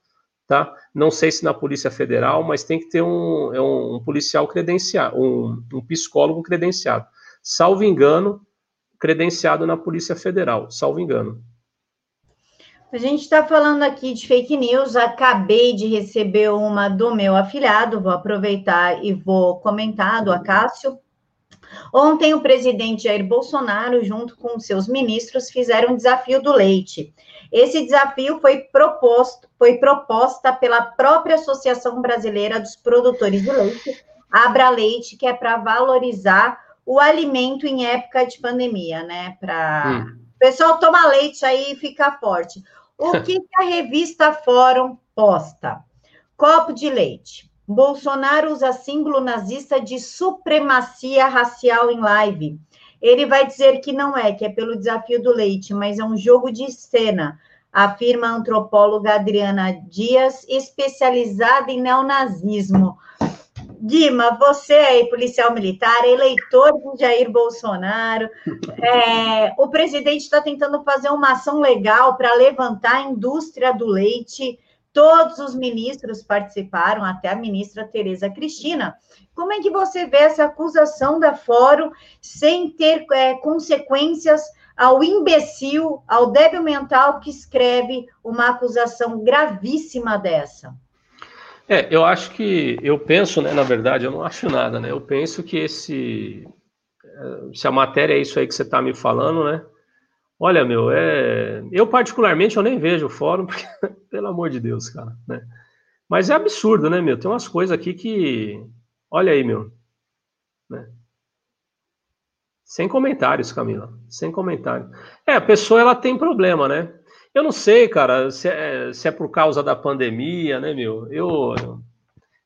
tá? Não sei se na Polícia Federal, mas tem que ter um, é um, um policial credenciado, um, um psicólogo credenciado. Salvo engano, credenciado na Polícia Federal, salvo engano. A gente está falando aqui de fake news. Acabei de receber uma do meu afilhado, vou aproveitar e vou comentar do Acácio. Ontem, o presidente Jair Bolsonaro, junto com seus ministros, fizeram um desafio do leite. Esse desafio foi proposto, foi proposta pela própria Associação Brasileira dos Produtores de Leite, Abra Leite, que é para valorizar o alimento em época de pandemia, né? Para hum. o pessoal tomar leite aí e ficar forte. O que, a revista Fórum posta? Copo de leite. Bolsonaro usa símbolo nazista de supremacia racial em live. Ele vai dizer que não é, que é pelo desafio do leite, mas é um jogo de cena, afirma a antropóloga Adriana Dias, especializada em neonazismo. Guima, você aí, policial militar, eleitor de Jair Bolsonaro, [laughs] é, o presidente está tentando fazer uma ação legal para levantar a indústria do leite. Todos os ministros participaram, até a ministra Tereza Cristina. Como é que você vê essa acusação da Fórum sem ter é, consequências ao imbecil, ao débil mental que escreve uma acusação gravíssima dessa? É, eu acho que, eu penso, né, na verdade, eu não acho nada, né? Eu penso que esse, é, se a matéria é isso aí que você está me falando, né? Olha, meu, é, eu particularmente eu nem vejo o fórum, [laughs] porque, pelo amor de Deus, cara, né? Mas é absurdo, né, meu? Tem umas coisas aqui que, olha aí, meu, né? Sem comentários, Camila, sem comentários. É, a pessoa ela tem problema, né? Eu não sei, cara, se é, se é por causa da pandemia, né, meu? Eu.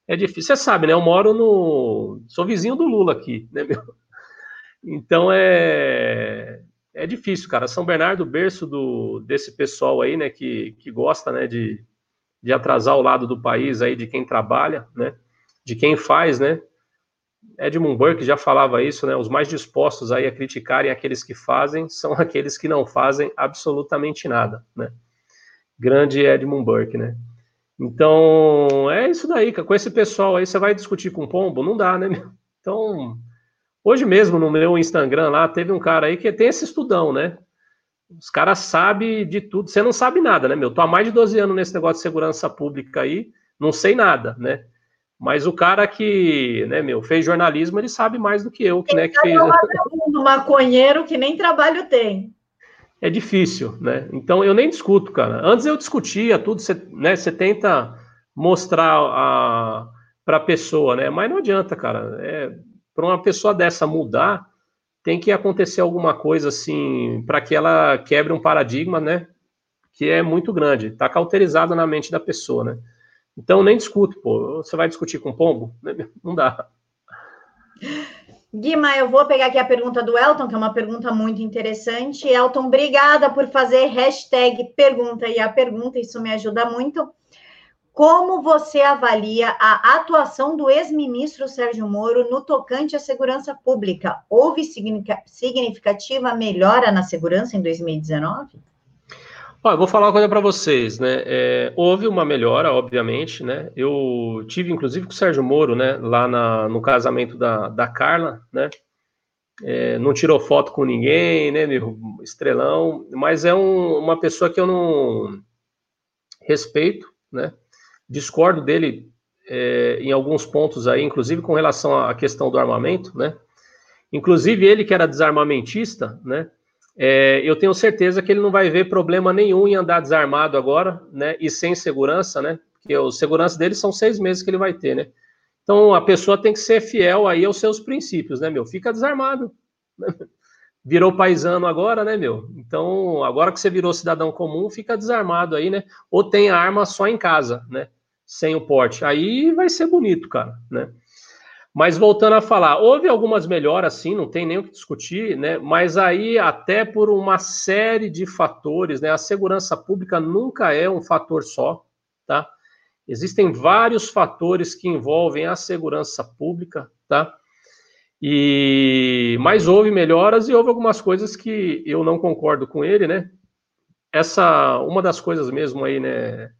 É difícil. Você sabe, né? Eu moro no. Sou vizinho do Lula aqui, né, meu? Então é. É difícil, cara. São Bernardo, berço do, desse pessoal aí, né, que, que gosta, né, de, de atrasar o lado do país aí, de quem trabalha, né, de quem faz, né, Edmund Burke já falava isso, né? Os mais dispostos aí a criticarem aqueles que fazem são [laughs] aqueles que não fazem absolutamente nada, né? Grande Edmund Burke, né? Então, é isso daí, com esse pessoal aí, você vai discutir com pombo? Não dá, né? Então, hoje mesmo no meu Instagram lá, teve um cara aí que tem esse estudão, né? Os caras sabem de tudo, você não sabe nada, né, meu? Tô há mais de 12 anos nesse negócio de segurança pública aí, não sei nada, né? Mas o cara que, né, meu, fez jornalismo, ele sabe mais do que eu, que, né, que fez. Um [laughs] maconheiro que nem trabalho tem. É difícil, né? Então eu nem discuto, cara. Antes eu discutia tudo, você, né, você tenta mostrar a para a pessoa, né? Mas não adianta, cara. É, para uma pessoa dessa mudar, tem que acontecer alguma coisa assim para que ela quebre um paradigma, né? Que é muito grande, está cauterizado na mente da pessoa, né? Então nem discuto, pô. Você vai discutir com pombo? [laughs] Não dá. Guima, eu vou pegar aqui a pergunta do Elton, que é uma pergunta muito interessante. Elton, obrigada por fazer hashtag pergunta e a pergunta, isso me ajuda muito. Como você avalia a atuação do ex-ministro Sérgio Moro no tocante à segurança pública? Houve significativa melhora na segurança em 2019? Vou falar uma coisa para vocês, né? É, houve uma melhora, obviamente, né? Eu tive, inclusive, com o Sérgio Moro, né? Lá na, no casamento da, da Carla, né? É, não tirou foto com ninguém, né? Estrelão, mas é um, uma pessoa que eu não respeito, né? Discordo dele é, em alguns pontos aí, inclusive com relação à questão do armamento, né? Inclusive ele que era desarmamentista, né? É, eu tenho certeza que ele não vai ver problema nenhum em andar desarmado agora, né? E sem segurança, né? Porque o segurança dele são seis meses que ele vai ter, né? Então a pessoa tem que ser fiel aí aos seus princípios, né, meu? Fica desarmado. [laughs] Virou paisano agora, né, meu? Então, agora que você virou cidadão comum, fica desarmado aí, né? Ou tem a arma só em casa, né? Sem o porte. Aí vai ser bonito, cara, né? Mas voltando a falar, houve algumas melhoras, sim, não tem nem o que discutir, né? Mas aí, até por uma série de fatores, né? A segurança pública nunca é um fator só, tá? Existem vários fatores que envolvem a segurança pública, tá? E mas houve melhoras e houve algumas coisas que eu não concordo com ele, né? Essa uma das coisas mesmo aí, né?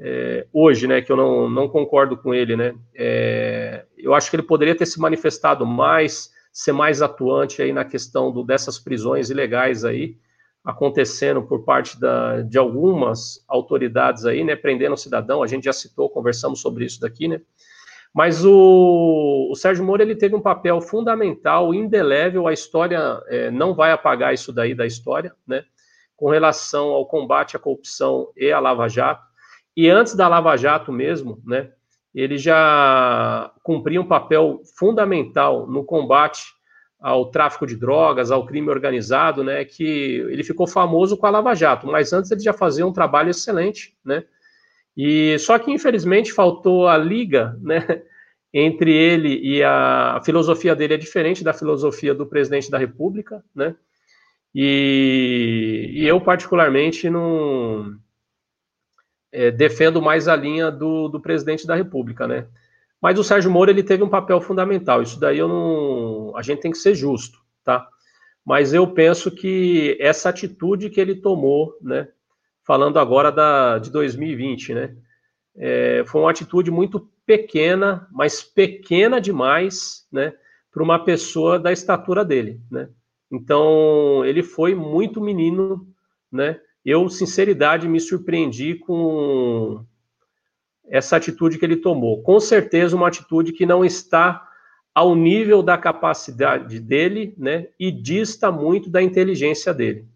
É, hoje, né, que eu não, não concordo com ele, né, é, eu acho que ele poderia ter se manifestado mais, ser mais atuante aí na questão do, dessas prisões ilegais aí, acontecendo por parte da, de algumas autoridades aí, né, prendendo o cidadão, a gente já citou, conversamos sobre isso daqui, né, mas o, o Sérgio Moro, ele teve um papel fundamental, indelével, a história é, não vai apagar isso daí da história, né, com relação ao combate à corrupção e à Lava Jato, e antes da Lava Jato mesmo, né, ele já cumpria um papel fundamental no combate ao tráfico de drogas, ao crime organizado, né, que ele ficou famoso com a Lava Jato, mas antes ele já fazia um trabalho excelente, né, e só que infelizmente faltou a liga, né, entre ele e a, a filosofia dele é diferente da filosofia do presidente da República, né, e, e eu particularmente não é, defendo mais a linha do, do presidente da República, né, mas o Sérgio Moro ele teve um papel fundamental. Isso daí eu não, a gente tem que ser justo, tá? Mas eu penso que essa atitude que ele tomou, né? Falando agora da de 2020, né? É, foi uma atitude muito pequena, mas pequena demais, né? Para uma pessoa da estatura dele, né? Então ele foi muito menino, né? Eu, sinceridade, me surpreendi com essa atitude que ele tomou. Com certeza, uma atitude que não está ao nível da capacidade dele, né, e dista muito da inteligência dele.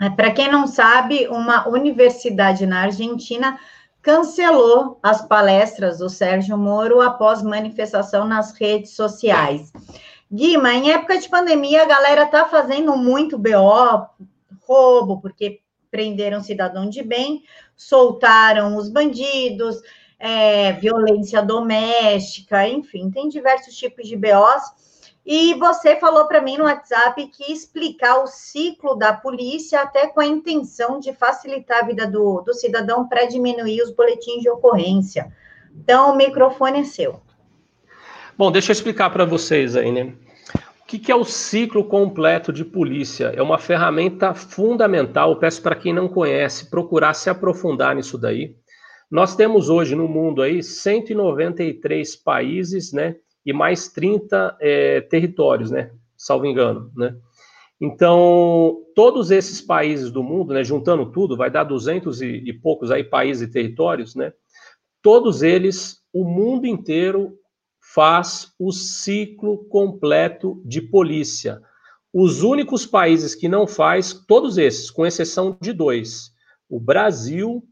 É, Para quem não sabe, uma universidade na Argentina cancelou as palestras do Sérgio Moro após manifestação nas redes sociais. Guima, em época de pandemia, a galera tá fazendo muito BO, roubo, porque prenderam cidadão de bem, soltaram os bandidos, é, violência doméstica, enfim, tem diversos tipos de BOs. E você falou para mim no WhatsApp que explicar o ciclo da polícia até com a intenção de facilitar a vida do, do cidadão para diminuir os boletins de ocorrência. Então, o microfone é seu. Bom, deixa eu explicar para vocês aí, né? O que, que, é o ciclo completo de polícia? É uma ferramenta fundamental. Eu peço para quem não conhece procurar se aprofundar nisso daí. Nós temos hoje no mundo aí 193 países, né? E mais 30 é, territórios, né? Salvo engano, né? Então, todos esses países do mundo, né, juntando tudo, vai dar 200 e, e poucos aí países e territórios, né? Todos eles, o mundo inteiro faz o ciclo completo de polícia. Os únicos países que não faz, todos esses, com exceção de dois, o Brasil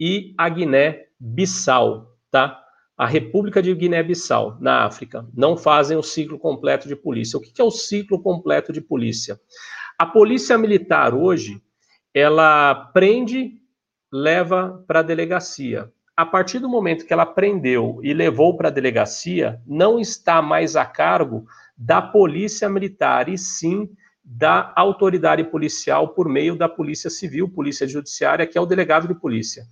e a Guiné-Bissau, tá? A República de Guiné-Bissau, na África, não fazem o ciclo completo de polícia. O que é o ciclo completo de polícia? A polícia militar hoje, ela prende, leva para a delegacia a partir do momento que ela prendeu e levou para a delegacia, não está mais a cargo da polícia militar, e sim da autoridade policial por meio da polícia civil, polícia judiciária, que é o delegado de polícia.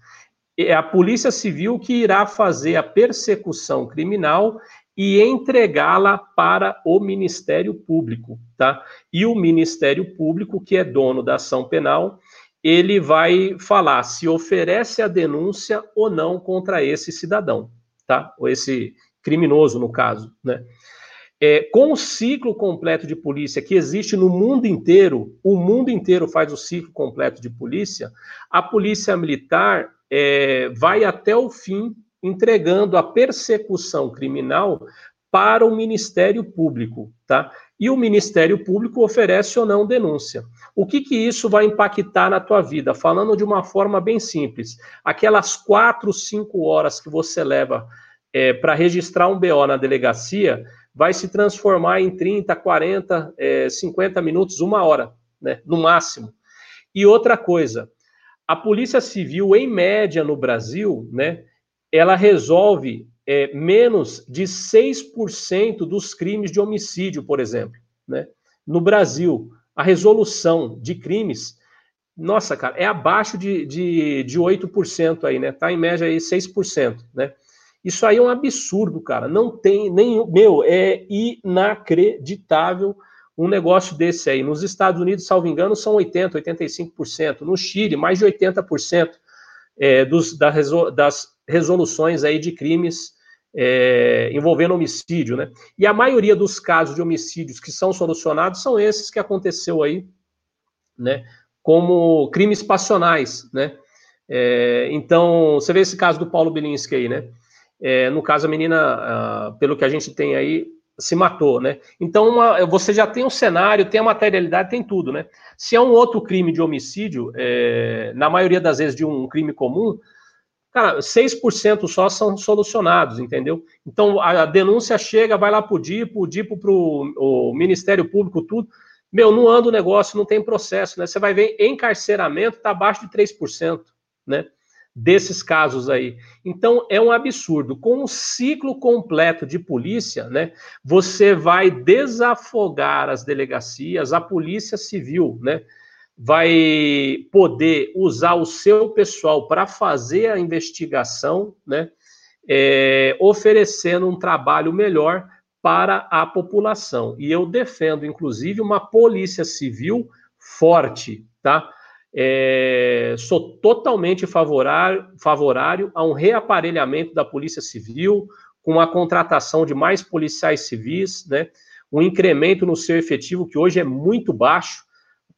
É a polícia civil que irá fazer a persecução criminal e entregá-la para o Ministério Público, tá? E o Ministério Público, que é dono da ação penal, ele vai falar se oferece a denúncia ou não contra esse cidadão, tá? Ou esse criminoso, no caso, né? É, com o ciclo completo de polícia que existe no mundo inteiro, o mundo inteiro faz o ciclo completo de polícia, a polícia militar é, vai até o fim entregando a persecução criminal para o Ministério Público, tá? E o Ministério Público oferece ou não denúncia. O que, que isso vai impactar na tua vida? Falando de uma forma bem simples, aquelas quatro, cinco horas que você leva é, para registrar um BO na delegacia vai se transformar em 30, 40, é, 50 minutos, uma hora, né, no máximo. E outra coisa, a Polícia Civil, em média no Brasil, né, ela resolve é, menos de 6% dos crimes de homicídio, por exemplo. Né? No Brasil, a resolução de crimes, nossa, cara, é abaixo de, de, de 8% aí, né? Tá em média aí 6%, né? Isso aí é um absurdo, cara. Não tem nenhum. Meu, é inacreditável um negócio desse aí. Nos Estados Unidos, salvo engano, são 80%, 85%. No Chile, mais de 80% é, dos, das resoluções aí de crimes é, envolvendo homicídio, né? E a maioria dos casos de homicídios que são solucionados são esses que aconteceu aí, né? Como crimes passionais, né? É, então, você vê esse caso do Paulo Bilinski aí, né? É, no caso, a menina, pelo que a gente tem aí, se matou, né? Então, uma, você já tem um cenário, tem a materialidade, tem tudo, né? Se é um outro crime de homicídio, é, na maioria das vezes de um crime comum, cara, 6% só são solucionados, entendeu? Então a, denúncia chega, vai lá para o DIPO, o DIPO para o Ministério Público, tudo. Meu, não anda o negócio, não tem processo, né? Você vai ver encarceramento está abaixo de 3%, né? Desses casos aí. Então é um absurdo. Com um ciclo completo de polícia, né? Você vai desafogar as delegacias, a polícia civil, né? Vai poder usar o seu pessoal para fazer a investigação, né? É, oferecendo um trabalho melhor para a população. E eu defendo, inclusive, uma polícia civil forte, tá? É, sou totalmente favorável, a um reaparelhamento da Polícia Civil, com a contratação de mais policiais civis, né? Um incremento no seu efetivo, que hoje é muito baixo.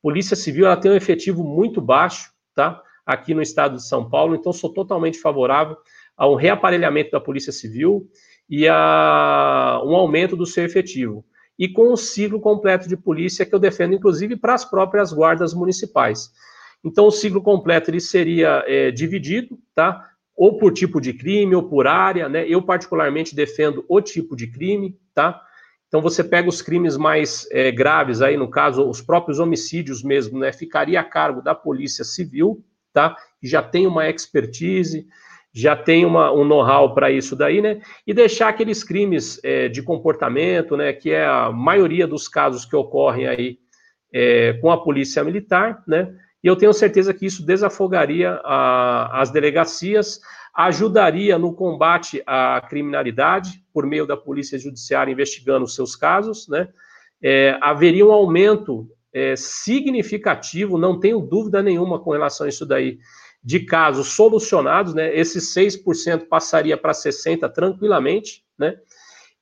Polícia Civil ela tem um efetivo muito baixo, tá? Aqui no estado de São Paulo, então sou totalmente favorável a um reaparelhamento da Polícia Civil e a um aumento do seu efetivo. E com um ciclo completo de polícia que eu defendo, inclusive, para as próprias guardas municipais. Então, o ciclo completo ele seria é, dividido, tá? Ou por tipo de crime, ou por área, né? Eu, particularmente, defendo o tipo de crime, tá? Então você pega os crimes mais é, graves aí, no caso, os próprios homicídios mesmo, né? Ficaria a cargo da Polícia Civil, tá? Que já tem uma expertise, já tem uma, um know-how para isso daí, né? E deixar aqueles crimes é, de comportamento, né? Que é a maioria dos casos que ocorrem aí é, com a Polícia Militar, né? E eu tenho certeza que isso desafogaria a, as delegacias, ajudaria no combate à criminalidade por meio da polícia judiciária investigando os seus casos, né? É, haveria um aumento é, significativo, não tenho dúvida nenhuma com relação a isso daí, de casos solucionados, né? Esses 6% passaria para 60% tranquilamente, né?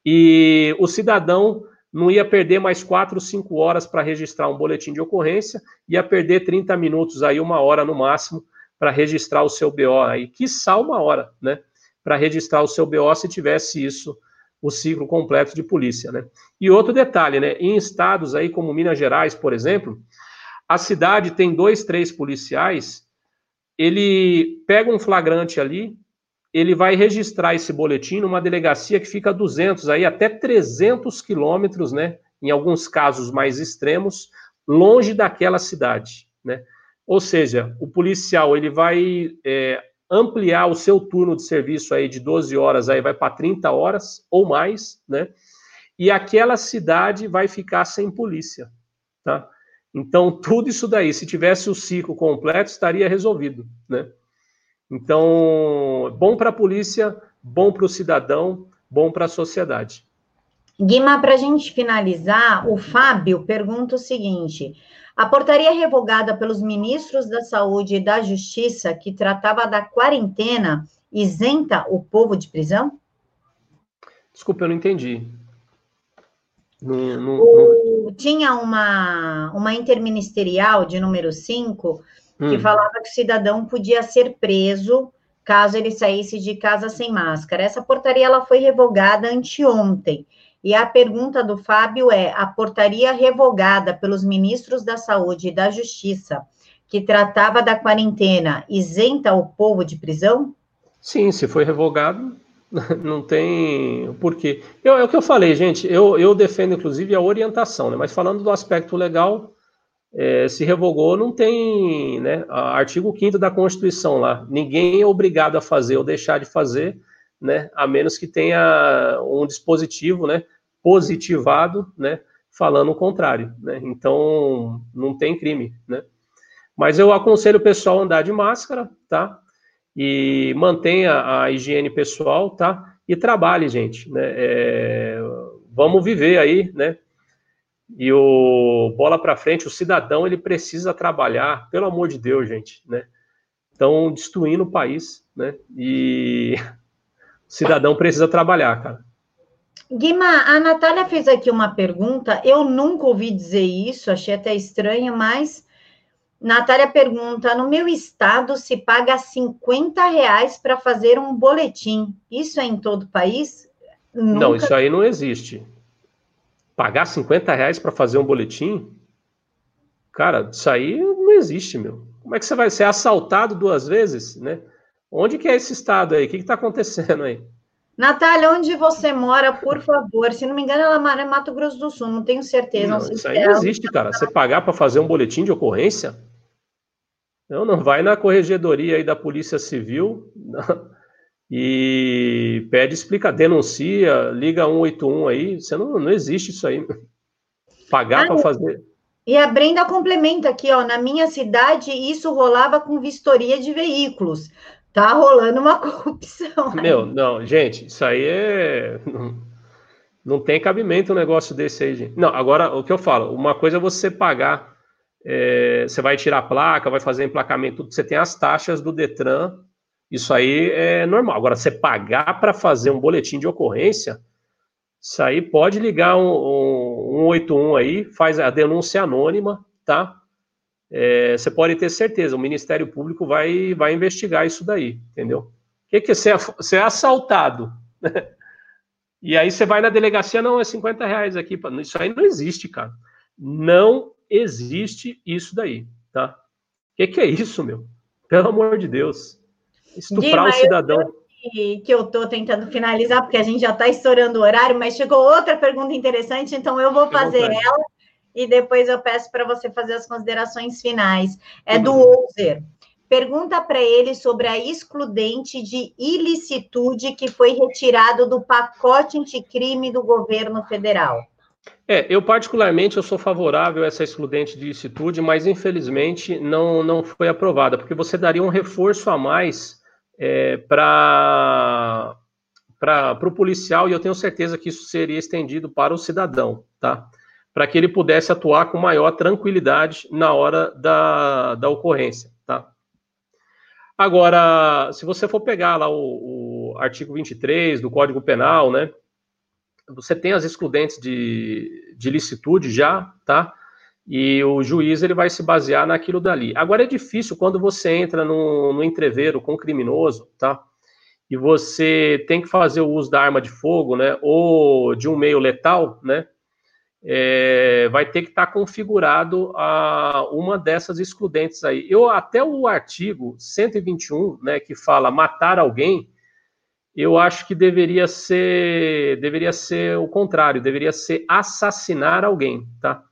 E o cidadão não ia perder mais 4, 5 horas para registrar um boletim de ocorrência, ia perder 30 minutos aí, uma hora no máximo, para registrar o seu BO aí, quiçá uma hora, né? Para registrar o seu BO se tivesse isso, o ciclo completo de polícia, né? E outro detalhe, né? Em estados aí como Minas Gerais, por exemplo, a cidade tem dois, três policiais, ele pega um flagrante ali, ele vai registrar esse boletim numa delegacia que fica a 200, aí até 300 quilômetros, né? Em alguns casos mais extremos, longe daquela cidade, né? Ou seja, o policial ele vai é, ampliar o seu turno de serviço aí de 12 horas, aí vai para 30 horas ou mais, né? E aquela cidade vai ficar sem polícia, tá? Então, tudo isso daí, se tivesse o ciclo completo, estaria resolvido, né? Então, bom para a polícia, bom para o cidadão, bom para a sociedade. Guima, para a gente finalizar, o Fábio pergunta o seguinte: a portaria revogada pelos ministros da Saúde e da Justiça, que tratava da quarentena, isenta o povo de prisão? Desculpa, eu não entendi. No, no, o, tinha uma, uma interministerial de número 5 que hum. falava que o cidadão podia ser preso caso ele saísse de casa sem máscara. Essa portaria ela foi revogada anteontem. E a pergunta do Fábio é: a portaria revogada pelos ministros da Saúde e da Justiça, que tratava da quarentena, isenta o povo de prisão? Sim, se foi revogado, [laughs] não tem porquê. Eu, é o que eu falei, gente. Eu, eu defendo, inclusive, a orientação, né? mas falando do aspecto legal, é, se revogou, não tem. Né? Artigo 5 da Constituição lá. Ninguém é obrigado a fazer ou deixar de fazer, né? a menos que tenha um dispositivo né? positivado, né, falando o contrário, né? Então não tem crime, né? Mas eu aconselho o pessoal a andar de máscara, tá? E mantenha a higiene pessoal, tá? E trabalhe, gente, né? É, vamos viver aí, né? E o bola para frente, o cidadão ele precisa trabalhar, pelo amor de Deus, gente, né? Estão destruindo o país, né? E [laughs] o cidadão precisa trabalhar, cara. Guima, a Natália fez aqui uma pergunta, eu nunca ouvi dizer isso, achei até estranho, mas Natália pergunta: no meu estado se paga 50 reais para fazer um boletim. Isso é em todo o país? Nunca... Não, isso aí não existe. Pagar 50 reais para fazer um boletim? Cara, isso aí não existe, meu. Como é que você vai ser assaltado duas vezes, né? Onde que é esse estado aí? O que está acontecendo aí? Natália, onde você mora, por favor? Se não me engano, ela mora em Mato Grosso do Sul, não tenho certeza. Não, não isso aí não existe, cara. Você pagar para fazer um boletim de ocorrência? Não, não vai na corregedoria aí da Polícia Civil [laughs] e pede explica, denuncia, liga 181 aí. Você não, não existe isso aí. Pagar ah, para fazer. E a Brenda complementa aqui, ó, na minha cidade isso rolava com vistoria de veículos. Tá rolando uma [laughs] corrupção. Aí. Meu, não, gente, isso aí é. Não, tem cabimento um negócio desse aí, gente. Não, agora, o que eu falo, uma coisa é você pagar, é, você vai tirar a placa, vai fazer emplacamento, tudo, você tem as taxas do Detran, isso aí é normal. Agora, você pagar para fazer um boletim de ocorrência, isso aí pode ligar um, um, um 181 aí, faz a denúncia anônima, tá? é, você pode ter certeza, o Ministério Público vai, vai investigar isso daí, entendeu? O que, que você, é, é assaltado? [laughs] e aí você vai na delegacia, não, é 50 reais aqui. Isso aí não existe, cara. Não existe isso daí, tá? O que, que é isso, meu? Pelo amor de Deus. Estuprar Dima, o cidadão. Eu que eu estou tentando finalizar, porque a gente já está estourando o horário, mas chegou outra pergunta interessante, então eu vou fazer ela e depois eu peço para você fazer as considerações finais. É do Ouser. Pergunta para ele sobre a excludente de ilicitude que foi retirado do pacote anticrime do governo federal. É, eu particularmente eu sou favorável a essa excludente de ilicitude, mas infelizmente não, não foi aprovada, porque você daria um reforço a mais é, para o policial, e eu tenho certeza que isso seria estendido para o cidadão, tá? para que ele pudesse atuar com maior tranquilidade na hora da, da ocorrência, tá? Agora, se você for pegar lá o, o artigo 23 do Código Penal, né, você tem as excludentes de, de licitude já, tá? E o juiz ele vai se basear naquilo dali. Agora é difícil quando você entra no, no entreveiro com um criminoso, tá? E você tem que fazer o uso da arma de fogo, né? Ou de um meio letal, né? é, vai ter que estar tá configurado a uma dessas excludentes aí. Eu até o artigo 121, né, que fala matar alguém, eu acho que deveria ser deveria ser o contrário, deveria ser assassinar alguém, tá?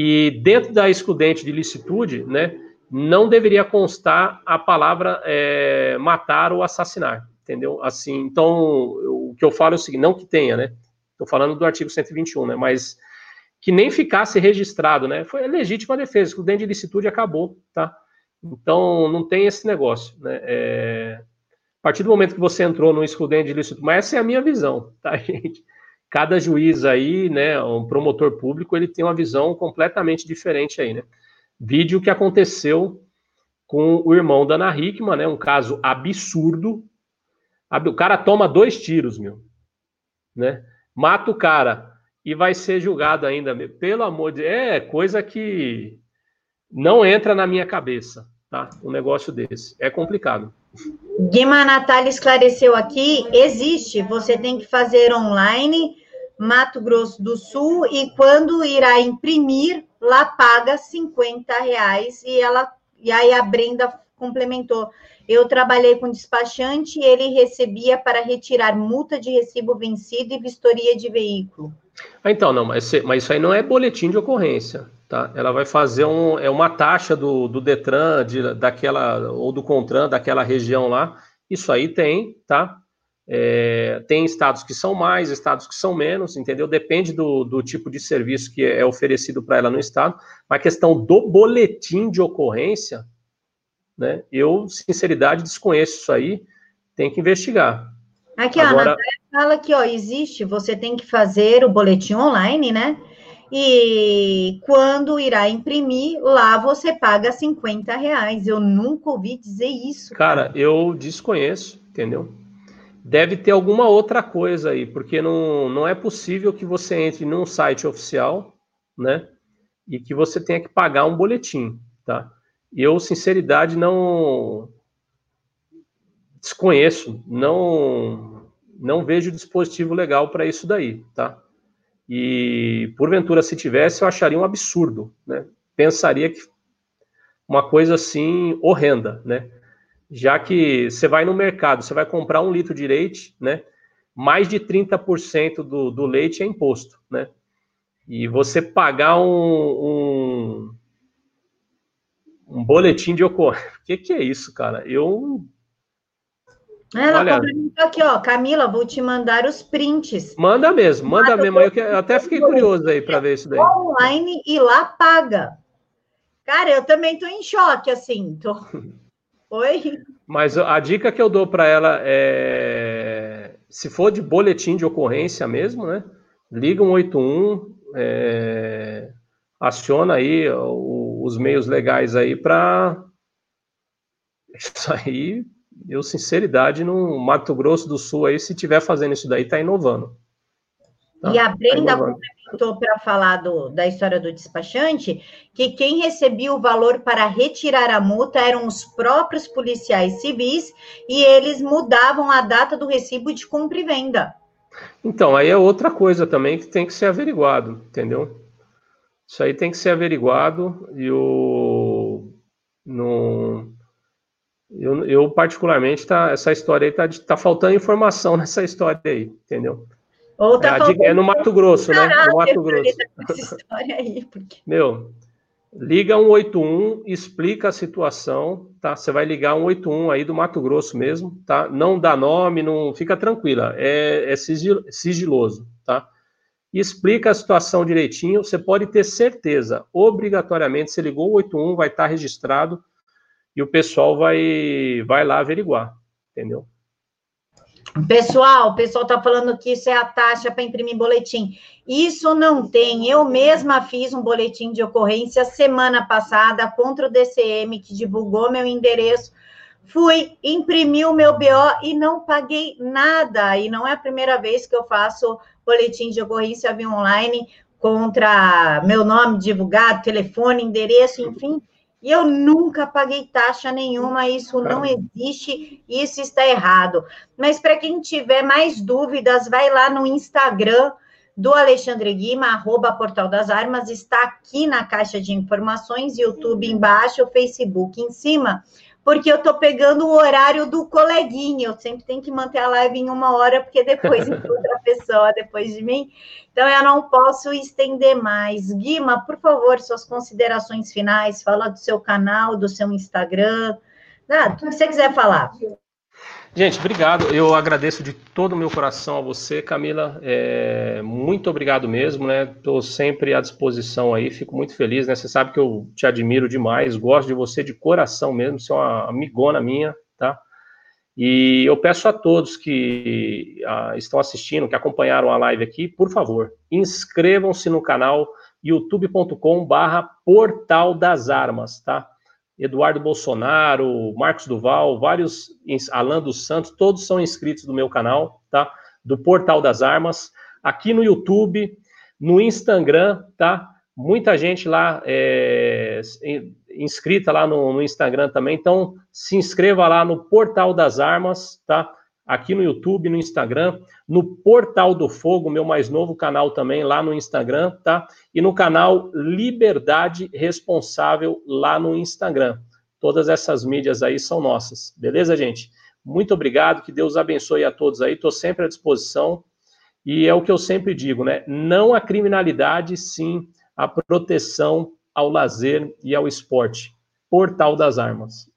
E dentro da excludente de licitude, né, não deveria constar a palavra é, matar ou assassinar, entendeu? Assim, então o que eu falo é o seguinte, não que tenha, né? Estou falando do artigo 121, né? Mas que nem ficasse registrado, né? Foi legítima defesa, excludente de licitude acabou, tá? Então, não tem esse negócio, né? É... A partir do momento que você entrou no excludente de licitude, mas essa é a minha visão, [laughs] tá, gente? Cada juiz aí, né, um promotor público, ele tem uma visão completamente diferente aí, né? Vídeo que aconteceu com o irmão da Ana Hickman, né? Um caso absurdo. O cara toma dois tiros, meu, né? Mata o cara e vai ser julgado ainda. Pelo amor de é coisa que não entra na minha cabeça, tá? Um negócio desse. É complicado. Guima Natália esclareceu aqui, existe, você tem que fazer online, Mato Grosso do Sul, e quando irá imprimir, lá paga 50 reais, e ela, e aí a Brenda complementou, eu trabalhei com despachante, ele recebia para retirar multa de recibo vencido e vistoria de veículo. Ah, então, não, mas, mas isso aí não é boletim de ocorrência, tá? Ela vai fazer um, é uma taxa do, do Detran, de, daquela, ou do Contran, daquela região lá. Isso aí tem, tá? É, tem estados que são mais, estados que são menos, entendeu? Depende do, do tipo de serviço que é oferecido para ela no estado. Mas a questão do boletim de ocorrência, né? Eu, sinceridade, desconheço isso aí, tem que investigar. Aqui, Agora... Ana, fala que, ó, existe, você tem que fazer o boletim online, né? E quando irá imprimir, lá você paga 50 reais. Eu nunca ouvi dizer isso. Cara, cara, eu desconheço, entendeu? Deve ter alguma outra coisa aí, porque não, não é possível que você entre num site oficial, né? E que você tenha que pagar um boletim, tá? Eu, sinceridade, não desconheço, não não vejo dispositivo legal para isso daí, tá? E porventura se tivesse, eu acharia um absurdo, né? Pensaria que uma coisa assim horrenda, né? já que você vai no mercado, você vai comprar um litro de leite, né? Mais de 30% do, do leite é imposto, né? E você pagar um, um, um boletim de ocorrência. O [laughs] que, que é isso, cara? Eu ela Olha, aqui, ó, Camila, vou te mandar os prints. Manda mesmo, manda mesmo. Eu, eu até fiquei curioso aí para ver isso daí. Online e lá paga. Cara, eu também tô em choque, assim. Tô... [laughs] Oi? Mas a dica que eu dou para ela é: se for de boletim de ocorrência mesmo, né? Liga 181, é, aciona aí os meios legais aí para [laughs] isso aí eu, sinceridade, no Mato Grosso do Sul aí, se tiver fazendo isso daí, está inovando. Tá? E a Brenda tá complementou para falar do, da história do despachante, que quem recebia o valor para retirar a multa eram os próprios policiais civis e eles mudavam a data do recibo de compra e venda. Então, aí é outra coisa também que tem que ser averiguado, entendeu? Isso aí tem que ser averiguado e o. No, eu, eu particularmente, tá, essa história aí tá, tá faltando informação [laughs] nessa história aí, entendeu? Ou tá é, é no Mato Grosso, né? No Mato Grosso. Aí, porque... [laughs] Meu, liga 181, explica a situação, tá? Você vai ligar 181 aí do Mato Grosso mesmo, tá? Não dá nome, não fica tranquila, é, é sigiloso, tá? E explica a situação direitinho, você pode ter certeza, obrigatoriamente, você ligou 181, vai estar registrado, e o pessoal vai, vai lá averiguar, entendeu? Pessoal, o pessoal está falando que isso é a taxa para imprimir boletim. Isso não tem. Eu mesma fiz um boletim de ocorrência semana passada contra o DCM, que divulgou meu endereço. Fui, imprimi o meu BO e não paguei nada. E não é a primeira vez que eu faço boletim de ocorrência via online contra meu nome divulgado, telefone, endereço, enfim. E eu nunca paguei taxa nenhuma, isso não existe, isso está errado. Mas para quem tiver mais dúvidas, vai lá no Instagram do Alexandre Guima, arroba Portal das Armas, está aqui na caixa de informações, YouTube embaixo, Facebook em cima porque eu estou pegando o horário do coleguinha. Eu sempre tenho que manter a live em uma hora, porque depois entra [laughs] outra pessoa depois de mim. Então, eu não posso estender mais. Guima, por favor, suas considerações finais. Fala do seu canal, do seu Instagram. Ah, tudo que você quiser falar. Gente, obrigado. Eu agradeço de todo o meu coração a você, Camila. É, muito obrigado mesmo, né? Estou sempre à disposição aí, fico muito feliz, né? Você sabe que eu te admiro demais, gosto de você de coração mesmo, você é uma amigona minha, tá? E eu peço a todos que ah, estão assistindo, que acompanharam a live aqui, por favor, inscrevam-se no canal youtube.com/barra Portal das Armas, tá? Eduardo Bolsonaro, Marcos Duval, vários, Alan dos Santos, todos são inscritos do meu canal, tá? Do Portal das Armas, aqui no YouTube, no Instagram, tá? Muita gente lá é, inscrita lá no, no Instagram também, então se inscreva lá no Portal das Armas, tá? Aqui no YouTube, no Instagram, no Portal do Fogo, meu mais novo canal também lá no Instagram, tá? E no canal Liberdade Responsável lá no Instagram. Todas essas mídias aí são nossas, beleza, gente? Muito obrigado, que Deus abençoe a todos aí, estou sempre à disposição. E é o que eu sempre digo, né? Não a criminalidade, sim a proteção ao lazer e ao esporte. Portal das Armas.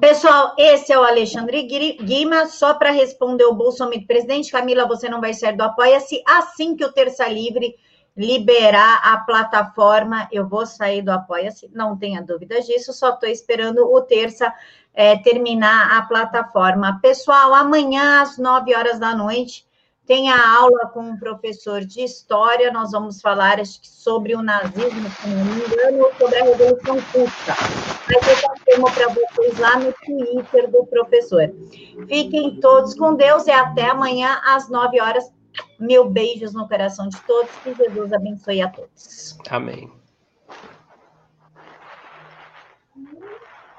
Pessoal, esse é o Alexandre Guima, só para responder o Bolsonaro. Presidente Camila, você não vai sair do Apoia-se. Assim que o Terça Livre liberar a plataforma, eu vou sair do Apoia-se, não tenha dúvidas disso, só estou esperando o Terça é, terminar a plataforma. Pessoal, amanhã às 9 horas da noite, tem a aula com um professor de história, nós vamos falar acho que sobre o nazismo, se não me engano, ou sobre a Revolução Russa. Mas eu confirmo para vocês lá no Twitter do professor. Fiquem todos com Deus e até amanhã às 9 horas. Mil beijos no coração de todos, que Jesus abençoe a todos. Amém.